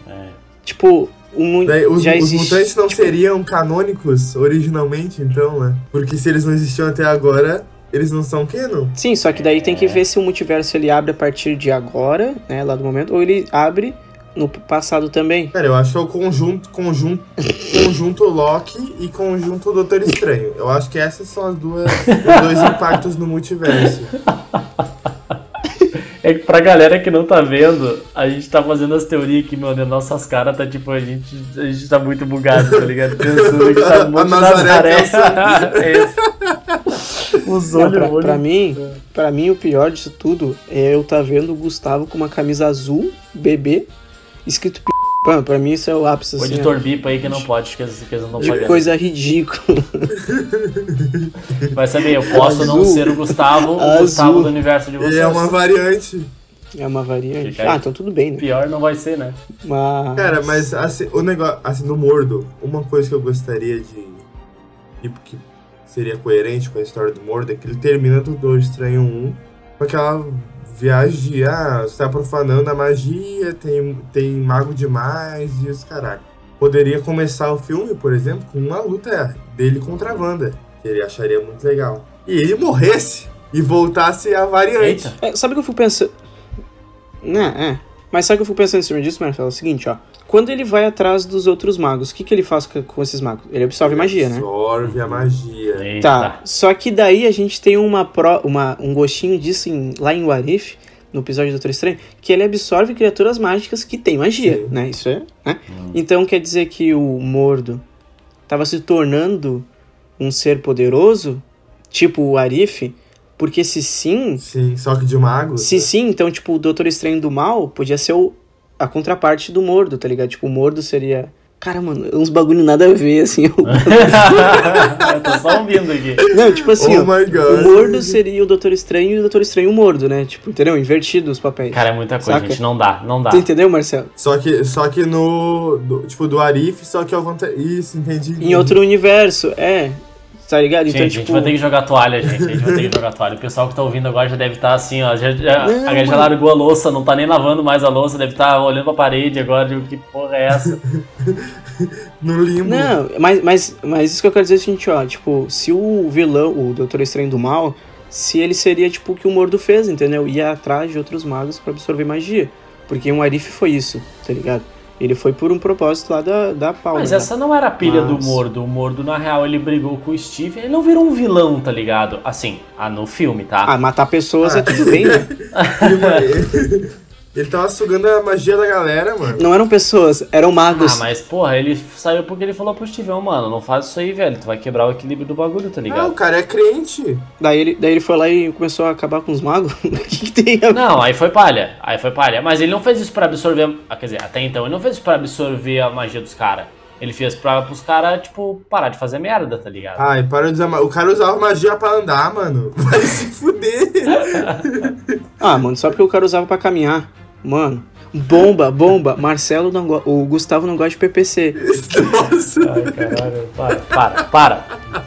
É. tipo, o Daí, os, já os existe... mutantes não tipo, seriam canônicos originalmente, então, né? Porque se eles não existiam até agora, eles não são canon. Sim, só que daí tem que É. ver se o multiverso ele abre a partir de agora, né, lá do momento, ou ele abre no passado também. Cara, eu acho que é o conjunto, conjunto, conjunto Loki e conjunto Doutor Estranho. Eu acho que essas são as duas, os dois impactos no multiverso. É que pra galera que não tá vendo, a gente tá fazendo as teorias aqui, mano, e nossas caras tá tipo, a gente, a gente tá muito bugado, tá ligado? Pensando que tá A muito Nazaré Nazaré. É isso. Os olhos, pra, olho. pra mim, pra mim o pior disso tudo é eu tá vendo o Gustavo com uma camisa azul, bebê, escrito p... Pô, Pra mim isso é o ápice, O assim, editor ó. bipa aí que não pode, que eles, que eles não estão de pagando. coisa ridícula. Vai saber, eu posso não Azul. ser o Gustavo, o Azul. Gustavo do universo de vocês. E é uma variante. É uma variante. Ah, então tudo bem, né? Pior não vai ser, né? Mas... Cara, mas assim, o negócio, assim, no Mordo, uma coisa que eu gostaria de. e que seria coerente com a história do Mordo é que ele termina do Doutor Estranho 1 com aquela viagem de, ah, você tá profanando a magia, tem, tem mago demais e os caralho. Poderia começar o filme, por exemplo, com uma luta dele contra a Wanda, que ele acharia muito legal. E ele morresse e voltasse a variante. É, sabe o que eu fico pensando? Não, é. Mas sabe o que eu fico pensando em cima disso, Marcelo? É o seguinte, ó. Quando ele vai atrás dos outros magos, o que, que ele faz com, esses magos? Ele absorve magia, né? Absorve a magia. Eita. Tá, só que daí a gente tem uma pro, uma, um gostinho disso em- lá em Warif, no episódio do Doutor Estranho, que ele absorve criaturas mágicas que têm magia, Sim. né? Isso é, né? Então quer dizer que o Mordo tava se tornando um ser poderoso, tipo o Arif, porque se sim, Sim, só que de magos. se sim, então tipo o Doutor Estranho do mal podia ser o, a contraparte do Mordo, tá ligado? Tipo o Mordo seria Cara, mano, uns bagulho nada a ver, assim. eu tô só ouvindo aqui. Não, tipo assim, Oh ó, my God. o Mordo seria o Doutor Estranho e o Doutor Estranho o Mordo, né? Tipo, entendeu? Invertido os papéis. Cara, é muita coisa, Saca? gente. Não dá, não dá. Tu entendeu, Marcelo? Só que, só que no. do- tipo, do Arif, só que ao contrário. Isso, entendi. Em outro universo, é. Tá ligado? Gente, Então, a tipo. gente vai ter que jogar toalha, gente. A gente vai ter que jogar toalha. O pessoal que tá ouvindo agora já deve estar assim, ó. Já, já, Não, a já mano. largou a louça, não tá nem lavando mais a louça, deve estar olhando pra parede agora. Digo, que porra é essa? No limbo. Não, mas, mas, mas isso que eu quero dizer é o seguinte, ó. Tipo, se o vilão, o Doutor Estranho do Mal, se ele seria tipo o que o Mordo fez, entendeu? Ia atrás de outros magos pra absorver magia. Porque um Arif foi isso, tá ligado? Ele foi por um propósito lá da, da Paula. Mas né? essa não era a pilha Mas- do Mordo. O Mordo, na real, ele brigou com o Steve. Ele não virou um vilão, tá ligado? Assim, ah, no filme, tá? Ah, matar pessoas Ah. é tudo bem, né? Ele, tava sugando a magia da galera, mano. Não eram pessoas, eram magos. Ah, mas porra, ele saiu porque ele falou pro Steve, "Ô, mano, não faz isso aí, velho. Tu vai quebrar o equilíbrio do bagulho, tá Ah, o ligado? cara é crente. Daí ele, daí ele foi lá e começou a acabar com os magos. O que, que tem a Não, aí foi palha. Aí foi palha. Mas ele não fez isso pra absorver. ah, Quer dizer, até então, ele não fez isso pra absorver a magia dos caras. Ele fez pra os caras, tipo, parar de fazer merda, tá ligado? Ai, para de usar. O cara usava magia pra andar, mano. Vai se fuder. Ah, mano, só porque o cara usava pra caminhar. Mano, bomba, bomba. Marcelo não gosta. O Gustavo não gosta de PPC. Nossa. Ai, caralho. Para, para, para.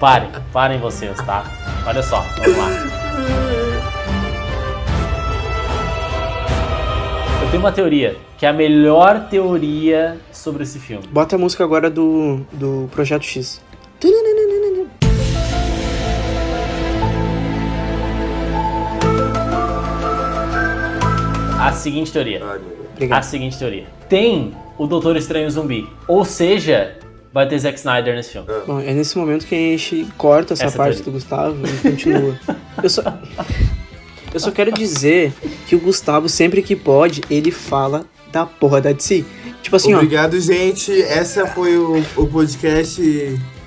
Parem, parem vocês, tá? Olha só, vamos lá. tenho uma teoria, que é a melhor teoria sobre esse filme. Bota a música agora do, do Projeto X. A seguinte teoria. Deus. A Obrigado. seguinte teoria. Tem o Doutor Estranho Zumbi. Ou seja, vai ter Zack Snyder nesse filme. Bom, é nesse momento que a gente corta essa, Essa parte teoria. do Gustavo e continua. Eu só, eu só quero dizer que o Gustavo, sempre que pode, ele fala da porra da DC. Tipo assim, ó. Obrigado, gente. Essa foi o, o podcast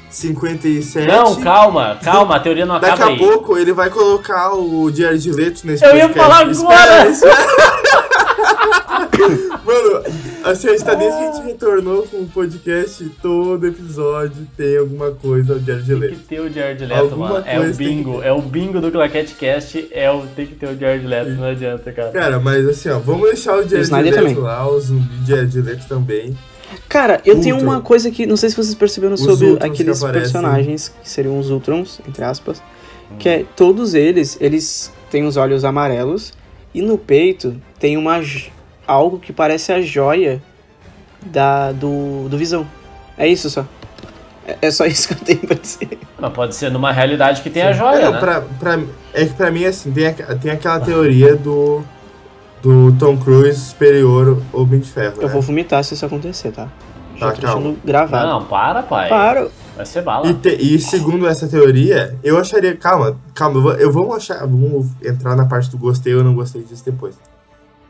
57. Não, calma, calma, a teoria não Daqui acaba a aí. pouco ele vai colocar o Diário de Leto nesse Eu ia podcast. falar Espera, agora! Mano, assim, a gente tá desde que a gente retornou com o podcast, todo episódio tem alguma coisa do Jared Tem que Leto. ter o Jared Leto, Alguma mano. É o que bingo. É o bingo do Claquete Cast. É o tem que ter o Jared Leto. Não adianta, cara. Cara, mas assim, ó, vamos deixar o Jared Snyder Leto também. lá, o zumbi Jared Leto também. Cara, eu tenho Ultron. uma coisa que não sei se vocês perceberam Os sobre Ultrons que aqueles aparecem. personagens que seriam os Ultrons, entre aspas, que é todos eles, eles têm os olhos amarelos e no peito tem uma algo que parece a joia da do, do Visão. É isso só. É, é só isso que eu tenho pra dizer. Mas pode ser numa realidade que tem a É, joia, não, né? pra, pra, é que pra mim, assim, tem, a- tem aquela teoria do, do Tom Cruise superior ao Homem de Ferro, Eu né? vou vomitar se isso acontecer, tá? Já Tá, tô calma. deixando gravado. Não, para, pai. Para. Vai ser bala. E, te- e segundo essa teoria, eu acharia. Calma, calma, eu vou, eu vou achar. Vamos entrar na parte do gostei ou não gostei disso depois.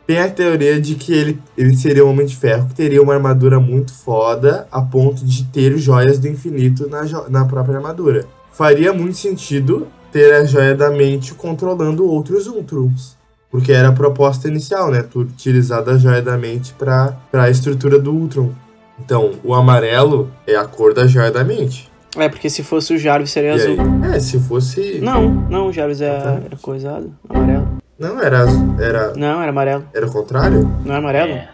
Tem a teoria de que ele, ele seria um homem de ferro que teria uma armadura muito foda a ponto de ter joias do infinito na, na própria armadura. Faria muito sentido ter a joia da mente controlando outros Ultrons. Porque era a proposta inicial, né? Tu utilizar da joia da mente pra, pra estrutura do Ultron. Então, o amarelo é a cor da joia da mente. É, porque se fosse o Jarvis seria E azul. aí? É, se fosse. Não, não, o Jarvis é, Tá. era coisado, amarelo. Não, era, azul- era, Não, era amarelo. era o contrário? Não é amarelo? É.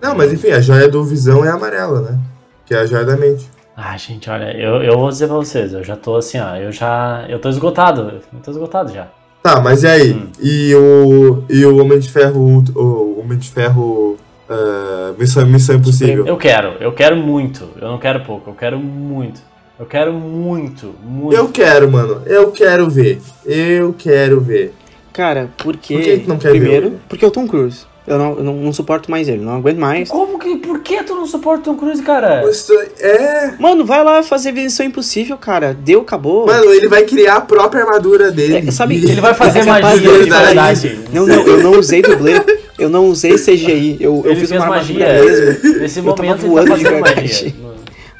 Não, mas enfim, a joia do Visão é amarela, né? Que é a joia da mente. Ah, gente, olha, eu, eu vou dizer pra vocês, eu já tô assim, ó, eu já. Eu tô esgotado. Eu tô esgotado já. Tá, mas e aí? Hum. E, o, e o Homem de Ferro. O Homem de Ferro. ah, Missão, Missão Impossível. Eu quero, eu quero muito. Eu não quero pouco, eu quero muito. Eu quero muito, muito. Eu quero, mano. Eu quero ver. Eu quero ver. Cara, porque. Por que que não quer primeiro, ver? porque é o Tom Cruise. Eu não, eu não, não suporto mais ele, não aguento mais. Como que. Por que tu não suporta o Tom Cruise, cara? Isso é. Mano, vai lá fazer Missão Impossível, cara. Deu, acabou. Mano, ele vai criar a própria armadura dele. É, sabe, Ele vai fazer É magia de verdade. Não, não, eu não usei dublê. Eu não usei CGI. Eu, eu Ele fiz uma magia. mesmo. Nesse Eu tava momento ele voando tá de verdade. magia.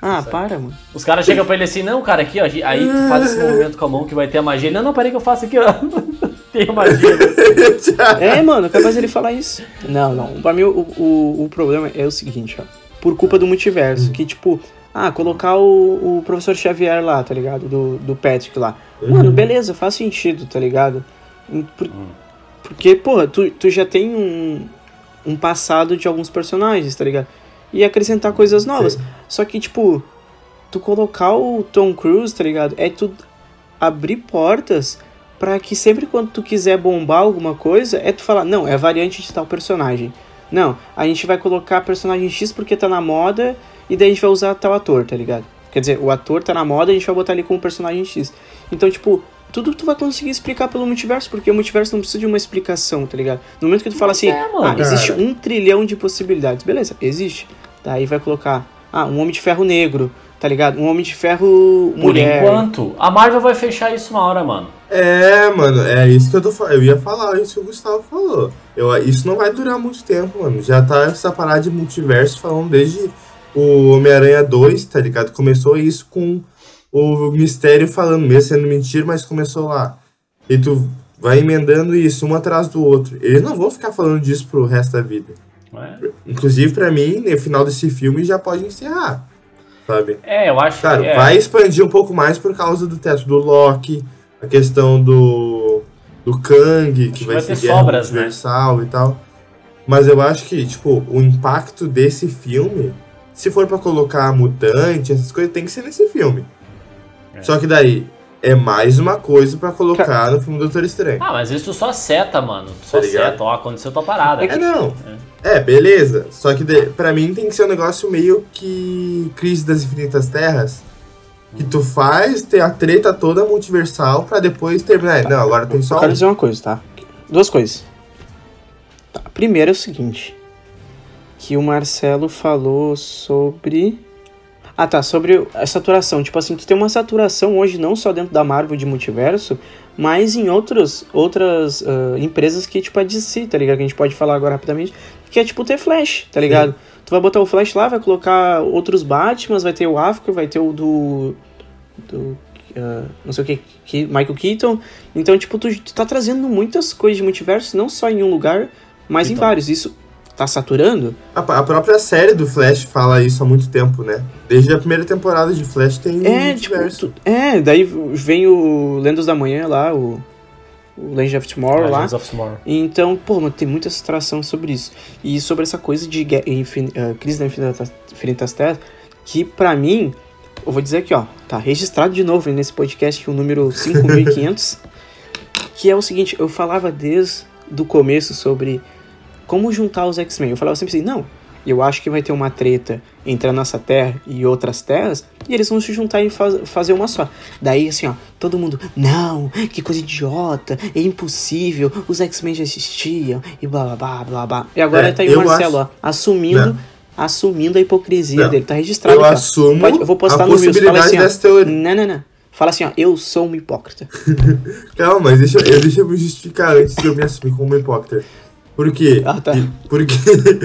Ah, para, mano. Os caras chegam pra ele assim, não, cara, aqui, ó. Aí tu faz esse movimento com a mão que vai ter a magia. Ele, Não, não, peraí que eu faço aqui, ó. Tem a magia. É, mano, capaz ele falar isso. Não, não. Pra mim, o, o, o problema é o seguinte, ó. Por culpa do multiverso, que tipo, ah, colocar o, o professor Xavier lá, tá ligado? Do, do Patrick lá. Mano, beleza, faz sentido, tá ligado? Por- porque, porra, tu, tu já tem um, um passado de alguns personagens, tá ligado? E acrescentar coisas novas. Sim. Só que, tipo, tu colocar o Tom Cruise, tá ligado? É tu abrir portas pra que sempre quando tu quiser bombar alguma coisa, é tu falar, não, é a variante de tal personagem. Não, a gente vai colocar personagem X porque tá na moda e daí a gente vai usar tal ator, tá ligado? Quer dizer, o ator tá na moda e a gente vai botar ele como personagem X. Então, tipo, tudo tu vai conseguir explicar pelo multiverso, porque o multiverso não precisa de uma explicação, tá ligado? No momento que tu fala assim, é, mano. ah, existe um trilhão de possibilidades. Beleza, existe. Daí vai colocar, ah, um homem de ferro negro, tá ligado? Um homem de ferro Por mulher. enquanto, a Marvel vai fechar isso uma hora, mano. É, mano, é isso que eu tô falando. Eu ia falar isso que o Gustavo falou. Eu, isso não vai durar muito tempo, mano. Já tá essa parada de multiverso falando desde o Homem-Aranha 2, tá ligado? Começou isso com o mistério falando, mesmo sendo mentira, mas começou lá. E tu vai emendando isso um atrás do outro. Eles não vão ficar falando disso pro resto da vida. é? Inclusive, pra mim, no final desse filme já pode encerrar. Sabe? É, eu acho Claro, que. É. vai expandir um pouco mais por causa do teto do Loki, a questão do do Kang, que que vai, vai ser sobras, né? universal e tal. Mas eu acho que, tipo, o impacto desse filme, se for pra colocar mutante, essas coisas, tem que ser nesse filme. É. Só que daí, é mais uma coisa pra colocar no filme do Doutor Estranho. Ah, mas isso só seta, mano. Só Tá seta, ó, aconteceu tua parada. É, não. É, beleza. Só que de, pra mim tem que ser um negócio meio que Crise das Infinitas Terras. Que tu faz, ter a treta toda multiversal pra depois terminar. Não, agora tem só Eu quero um. dizer uma coisa, tá? Duas coisas. Tá, a primeira é o seguinte. Que o Marcelo falou sobre... Ah, tá, sobre a saturação. Tipo assim, tu tem uma saturação hoje não só dentro da Marvel de multiverso, mas em outros, outras ah, empresas que, tipo, a DC, tá ligado? Que a gente pode falar agora rapidamente. Que é, tipo, ter Flash, tá ligado? Tu vai botar o Flash lá, vai colocar outros Batmans, vai ter o África, vai ter o do... do ah, não sei o que, que, Michael Keaton. Então, tipo, tu, tu tá trazendo muitas coisas de multiverso, não só em um lugar, mas em Keaton. vários. Isso tá saturando. A, a própria série do Flash fala isso há muito tempo, né? Desde a primeira temporada de Flash tem É, tipo, tu- é, daí vem o Lendas da Manhã lá, o, o Legend of Tomorrow lá. Legends of Tomorrow. Então, pô, mano, tem muita saturação sobre isso. E sobre essa coisa de infin- ah, crise da Infinitas, Terras, que pra mim, eu vou dizer aqui, ó, tá registrado de novo nesse podcast, que é o número 5500, que é o seguinte, eu falava desde o começo sobre como juntar os X-Men. Eu falava sempre assim, não, eu acho que vai ter uma treta entre a nossa Terra e outras terras, e eles vão se juntar e faz- fazer uma só. Daí, assim, ó, todo mundo, não, que coisa idiota, é impossível, os X-Men já existiam, e blá blá blá blá blá. E agora É, tá aí o Marcelo, acho- ó, assumindo, Não. assumindo a hipocrisia Não. dele, tá registrado Eu ó. assumo Pode- eu vou postar a no Reels, fala possibilidade assim, ó, dessa teoria. não, não, não. Fala assim, ó, eu sou um hipócrita. Calma, mas deixa, eu, deixa eu me justificar antes de eu me assumir como hipócrita. Por quê? Ah, tá. Porque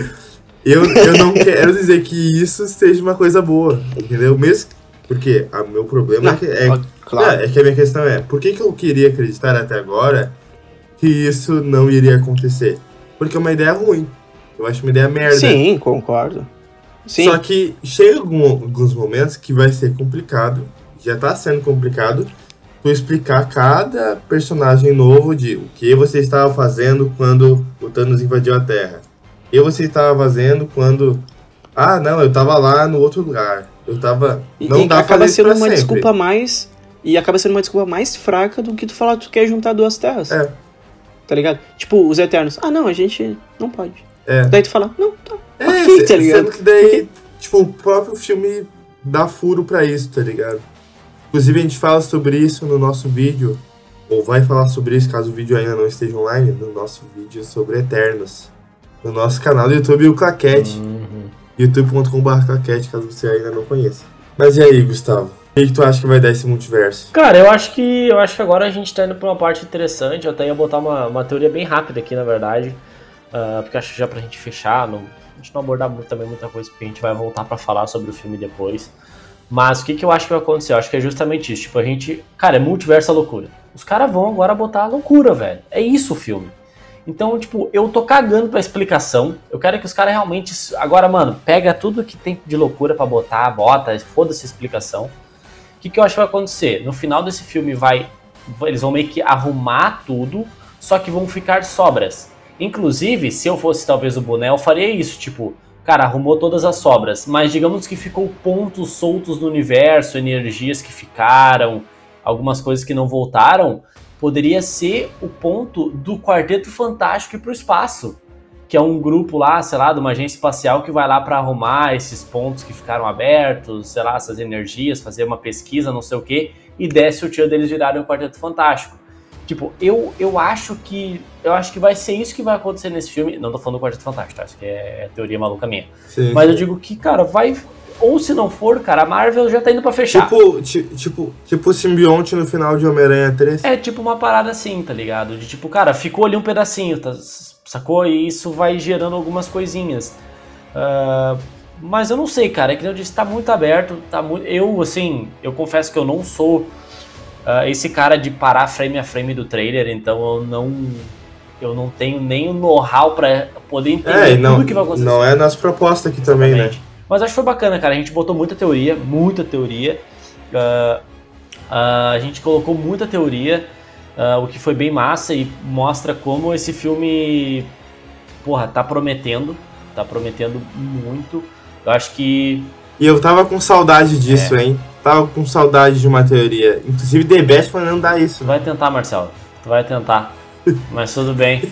eu, eu não quero dizer que isso seja uma coisa boa, entendeu? Mesmo porque o meu problema é que, é, Não, claro. não, é que a minha questão é, por que, que eu queria acreditar até agora que isso não iria acontecer? Porque é uma ideia ruim. Eu acho uma ideia merda. Sim, concordo. Sim, Só que chega alguns momentos que vai ser complicado, já tá sendo complicado, tu explicar cada personagem novo de o que você estava fazendo quando o Thanos invadiu a Terra. O que você estava fazendo quando. Ah, não, eu tava lá no outro lugar. Eu tava. E, Não e dá pra acaba sendo uma sempre. desculpa mais. E acaba sendo uma desculpa mais fraca do que tu falar que tu quer juntar duas terras. É. Tá ligado? Tipo, os Eternos. Ah, não, a gente não pode. É. Daí tu fala, não, tá. É, ok, se- tá ligado? sendo que daí, tipo, o próprio filme dá furo pra isso, tá ligado? Inclusive a gente fala sobre isso no nosso vídeo, ou vai falar sobre isso caso o vídeo ainda não esteja online, no nosso vídeo sobre Eternos. No nosso canal do YouTube, o Claquete. Uhum. youtube.com.br Claquete, caso você ainda não conheça. Mas e aí, Gustavo? O que, tu acha que vai dar esse multiverso? Cara, eu acho que eu acho que agora a gente tá indo pra uma parte interessante. Eu até ia botar uma, uma teoria bem rápida aqui, na verdade. ah, porque acho que já pra gente fechar, não, a gente não abordar muito, também muita coisa, porque a gente vai voltar pra falar sobre o filme depois. Mas o que, que eu acho que vai acontecer? Eu acho que é justamente isso. Tipo, a gente. Cara, é multiverso a loucura. Os caras vão agora botar a loucura, velho. É isso o filme. Então, tipo, eu tô cagando pra explicação. Eu quero que os caras realmente. Agora, mano, pega tudo que tem de loucura pra botar, bota, foda-se a explicação. O que, que eu acho que vai acontecer? No final desse filme vai. Eles vão meio que arrumar tudo, só que vão ficar sobras. Inclusive, se eu fosse talvez o boné, eu faria isso, tipo, cara, arrumou todas as sobras, mas digamos que ficou pontos soltos no universo, energias que ficaram, algumas coisas que não voltaram, poderia ser o ponto do Quarteto Fantástico ir pro espaço. Que é um grupo lá, sei lá, de uma agência espacial que vai lá para arrumar esses pontos que ficaram abertos, sei lá, essas energias, fazer uma pesquisa, não sei o que, e desce o tio deles virarem o Quarteto Fantástico. Tipo, eu, eu acho que. Eu acho que vai ser isso que vai acontecer nesse filme. Não tô falando do Quarteto Fantástico, tá? Isso aqui é teoria maluca minha. Sim. Mas eu digo que, cara, vai. Ou se não for, cara, a Marvel já tá indo pra fechar. Tipo, ti- tipo, tipo o simbionte no final de Homem-Aranha 3. É tipo uma parada assim, tá ligado? De tipo, cara, ficou ali um pedacinho, tá, sacou? E isso vai gerando algumas coisinhas. Ah, mas eu não sei, cara, é que eu disse, tá muito aberto, tá muito. Eu, assim, eu confesso que eu não sou ah, esse cara de parar frame a frame do trailer, então eu não. Eu não tenho nem o know-how pra poder entender É, não, tudo que vai acontecer. não é nas propostas aqui também, né? Mas acho que foi bacana, cara. A gente botou muita teoria, muita teoria. Ah, ah, a gente colocou muita teoria, ah, o que foi bem massa e mostra como esse filme, porra, tá prometendo. Tá prometendo muito. Eu acho que. E eu tava com saudade disso, É. hein? Tava com saudade de uma teoria. Inclusive, The Batman não dá isso. Tu vai tentar, Marcelo. Tu vai tentar. Mas tudo bem.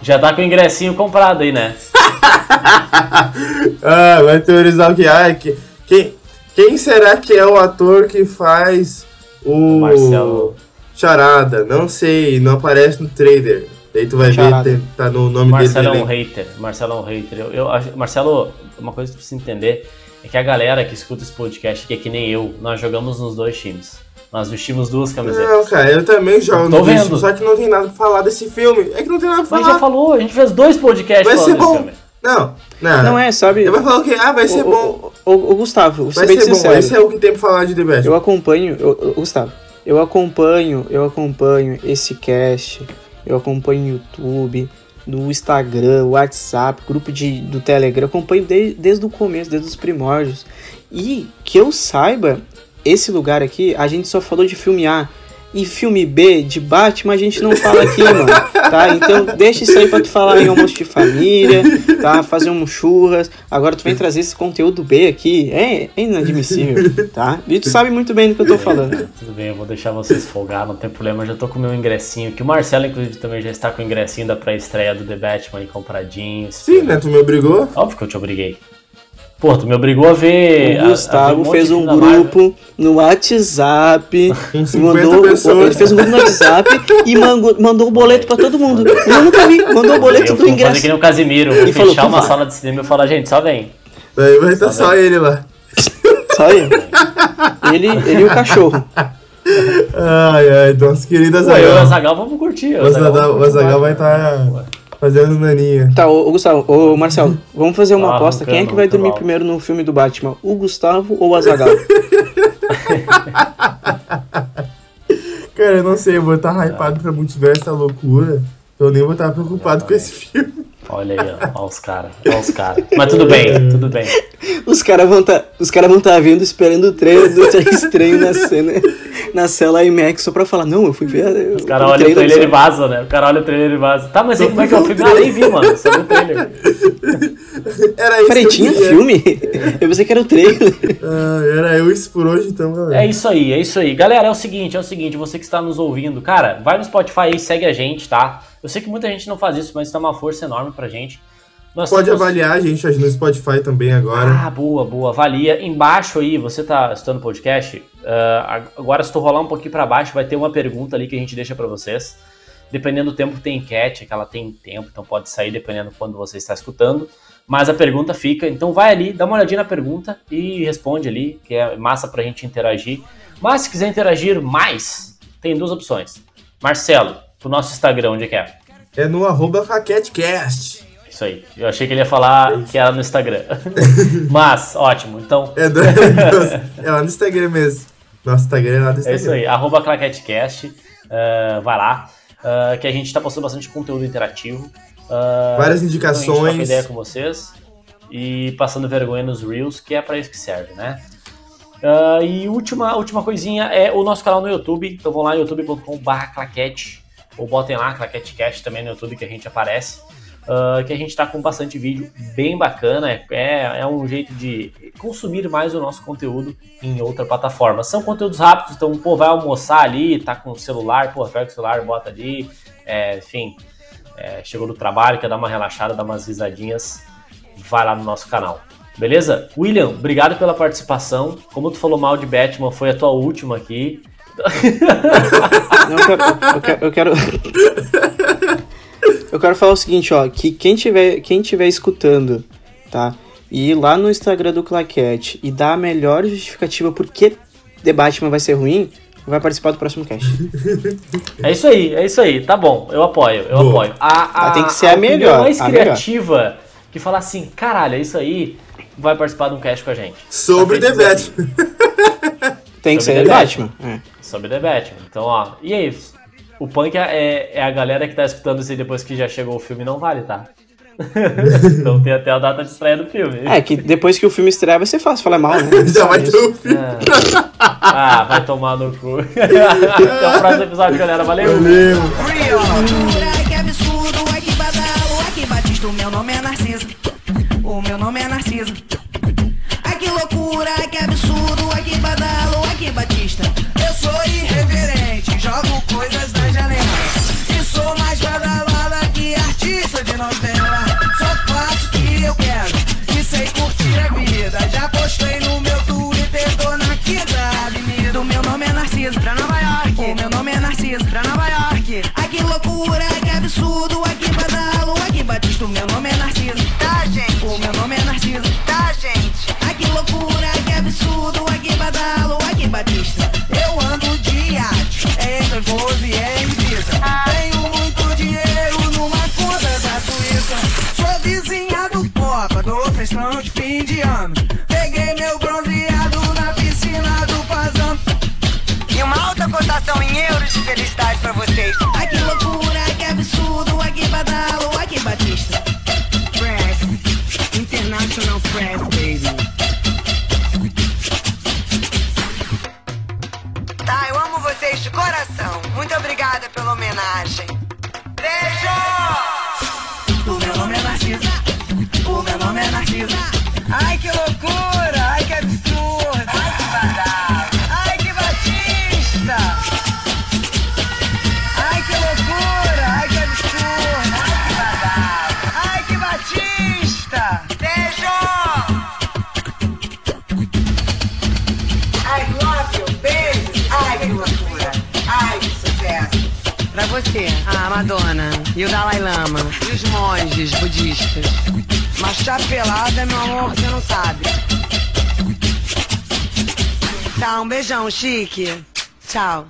Já tá com o ingressinho comprado aí, né? ah, vai teorizar o que? Ah, que quem, quem será que é o ator que faz o Marcelo. Charada? Não sei, não aparece no trailer. Daí tu vai Charada. ver, tá no nome Marcelo é dele. um dele. hater. Marcelo é um hater. Eu, eu Marcelo, uma coisa que tu precisa entender é que a galera que escuta esse podcast, que é que nem eu, nós jogamos nos dois times. Nós vestimos duas camisetas. Não, cara, eu também jogo Tô no vendo. disco, só que não tem nada pra falar desse filme. É que não tem nada pra Mas falar. já falou, a gente fez dois podcasts Vai ser bom. filme. Não, não. Não é, sabe? Ele vai falar o quê? Ah, vai ser Ô, bom. ô, ô, Gustavo, vou ser Vai ser bom. sincero. Esse é o que tem pra falar de The Batman. Eu acompanho, eu- eu- Gustavo, eu acompanho, eu acompanho esse cast, eu acompanho YouTube, do Instagram, WhatsApp, grupo de, do Telegram, acompanho de- desde o começo, desde os primórdios. E que eu saiba, esse lugar aqui, a gente só falou de filme A. E filme B de Batman a gente não fala aqui, mano, tá? Então deixa isso aí pra tu falar em almoço de família, tá? Fazer um churras. Agora tu vem trazer esse conteúdo B aqui, é, é inadmissível, tá? E tu sabe muito bem do que eu tô falando. Tudo bem, eu vou deixar vocês folgar, não tem problema. Eu já tô com o meu ingressinho, que o Marcelo, inclusive, também já está com o ingressinho da pré-estreia do The Batman e compradinho. Sim, né? Tu me obrigou? Óbvio que eu te obriguei. Pô, tu me obrigou a ver. a- a O ver Gustavo um monte fez um grupo no WhatsApp. Com 50 mandou, pessoas. Ele fez um grupo no WhatsApp e mandou, mandou o boleto pra todo mundo. Eu nunca vi. Mandou o boleto Eu fazer ingresso. que nem o Casimiro, vou E falou, fechar "Tu uma vai." sala de cinema e falar, gente, só vem. Daí vai estar Só só ele lá. Só eu. Ele, ele e o cachorro. Ai, ai, nossa querida Pô, eu e o Zagal. Azagal vamos curtir. O curtir vai estar fazendo naninha. Tá, ô, ô, Gustavo, ô Marcelo, vamos fazer uma Ah, aposta. Quem é que vai dormir mal. primeiro no filme do Batman? O Gustavo ou o Azagal? Cara, eu não sei, eu vou estar hypado pra multiverso da loucura. Então eu nem vou estar preocupado com esse filme. Olha aí, ó, ó os caras, ó os caras. Mas tudo bem, tudo bem. Os caras vão tá, os cara vão tá vendo esperando o trailer do Três Estranho na cena, na cela IMAX só pra falar, não, eu fui ver. eu- O cara olha o trailer e vaza, né? O cara olha o trailer e vaza. Tá, mas aí como é que é o filme? Ah, nem vi, mano. Só vi o trailer. Era isso Peraí, tinha queria. filme? Eu pensei que era o trailer. Ah, era eu isso por hoje, então, galera. É isso aí, é isso aí. Galera, é o seguinte, é o seguinte, você que está nos ouvindo, cara, vai no Spotify aí, segue a gente, tá? Eu sei que muita gente não faz isso, mas dá uma força enorme pra gente. Nós Pode temos- avaliar a gente no Spotify também agora. Ah, boa, boa. Avalia. Embaixo aí, você tá estudando podcast. ah, agora, se tu rolar um pouquinho pra baixo, vai ter uma pergunta ali que a gente deixa pra vocês. Dependendo do tempo que tem enquete, é que ela tem tempo, então pode sair dependendo quando você está escutando. Mas a pergunta fica, então vai ali, dá uma olhadinha na pergunta e responde ali, que é massa pra gente interagir. Mas se quiser interagir mais, tem duas opções. Marcelo, pro nosso Instagram, onde é que é? É no arroba RaqueteCast. Isso aí. Eu achei que ele ia falar que era no Instagram. Mas, ótimo. Então, É, do, é lá no Instagram mesmo. Nosso Instagram é lá no É Instagram. isso aí, arroba ClaqueteCast, ah, vai lá, ah, que a gente tá postando bastante conteúdo interativo. ah, Várias então indicações. troca ideia com vocês e passando vergonha nos Reels, que é pra isso que serve, né? Ah, e última, última coisinha é o nosso canal no YouTube, então vão lá youtube.com.br claquete, ou botem lá ClaqueteCast também no YouTube que a gente aparece. ah, que a gente tá com bastante vídeo bem bacana, é, é um jeito de consumir mais o nosso conteúdo em outra plataforma. São conteúdos rápidos, então, pô, vai almoçar ali, tá com o celular, pô, pega o celular, bota ali, é, enfim, é, chegou do trabalho, quer dar uma relaxada, dar umas risadinhas, vai lá no nosso canal. Beleza? William, obrigado pela participação. Como tu falou mal de Batman, foi a tua última aqui. Não, eu quero. Eu quero, eu quero... Eu quero falar o seguinte, ó, que quem tiver, quem tiver escutando, tá? E ir lá no Instagram do Claquete e dar a melhor justificativa por que The Batman vai ser ruim, vai participar do próximo cast. É isso aí, é isso aí. Tá bom, eu apoio, eu Boa. apoio. A, Ah, tem que ser a opinião melhor, mais a melhor. criativa que falar assim, caralho, é isso aí, vai participar de um cast com a gente. Sobre Tá The. Batman. Tem que Sobre ser The The Batman. É. Sobre The Batman. Então, ó, e aí? O punk é, é a galera que tá escutando isso aí depois que já chegou o filme, não vale, tá? então tem até a data de estreia do filme. É, que depois que o filme estrear vai ser fácil falar mal, né? Já vai ter um filme. Ah, vai tomar no cu. Até o próximo episódio, galera. Valeu! Valeu. O meu nome é Narciso. O meu nome é Narciso. Ai que loucura, que absurdo, ai irreverente, jogo coisas chique. Tchau.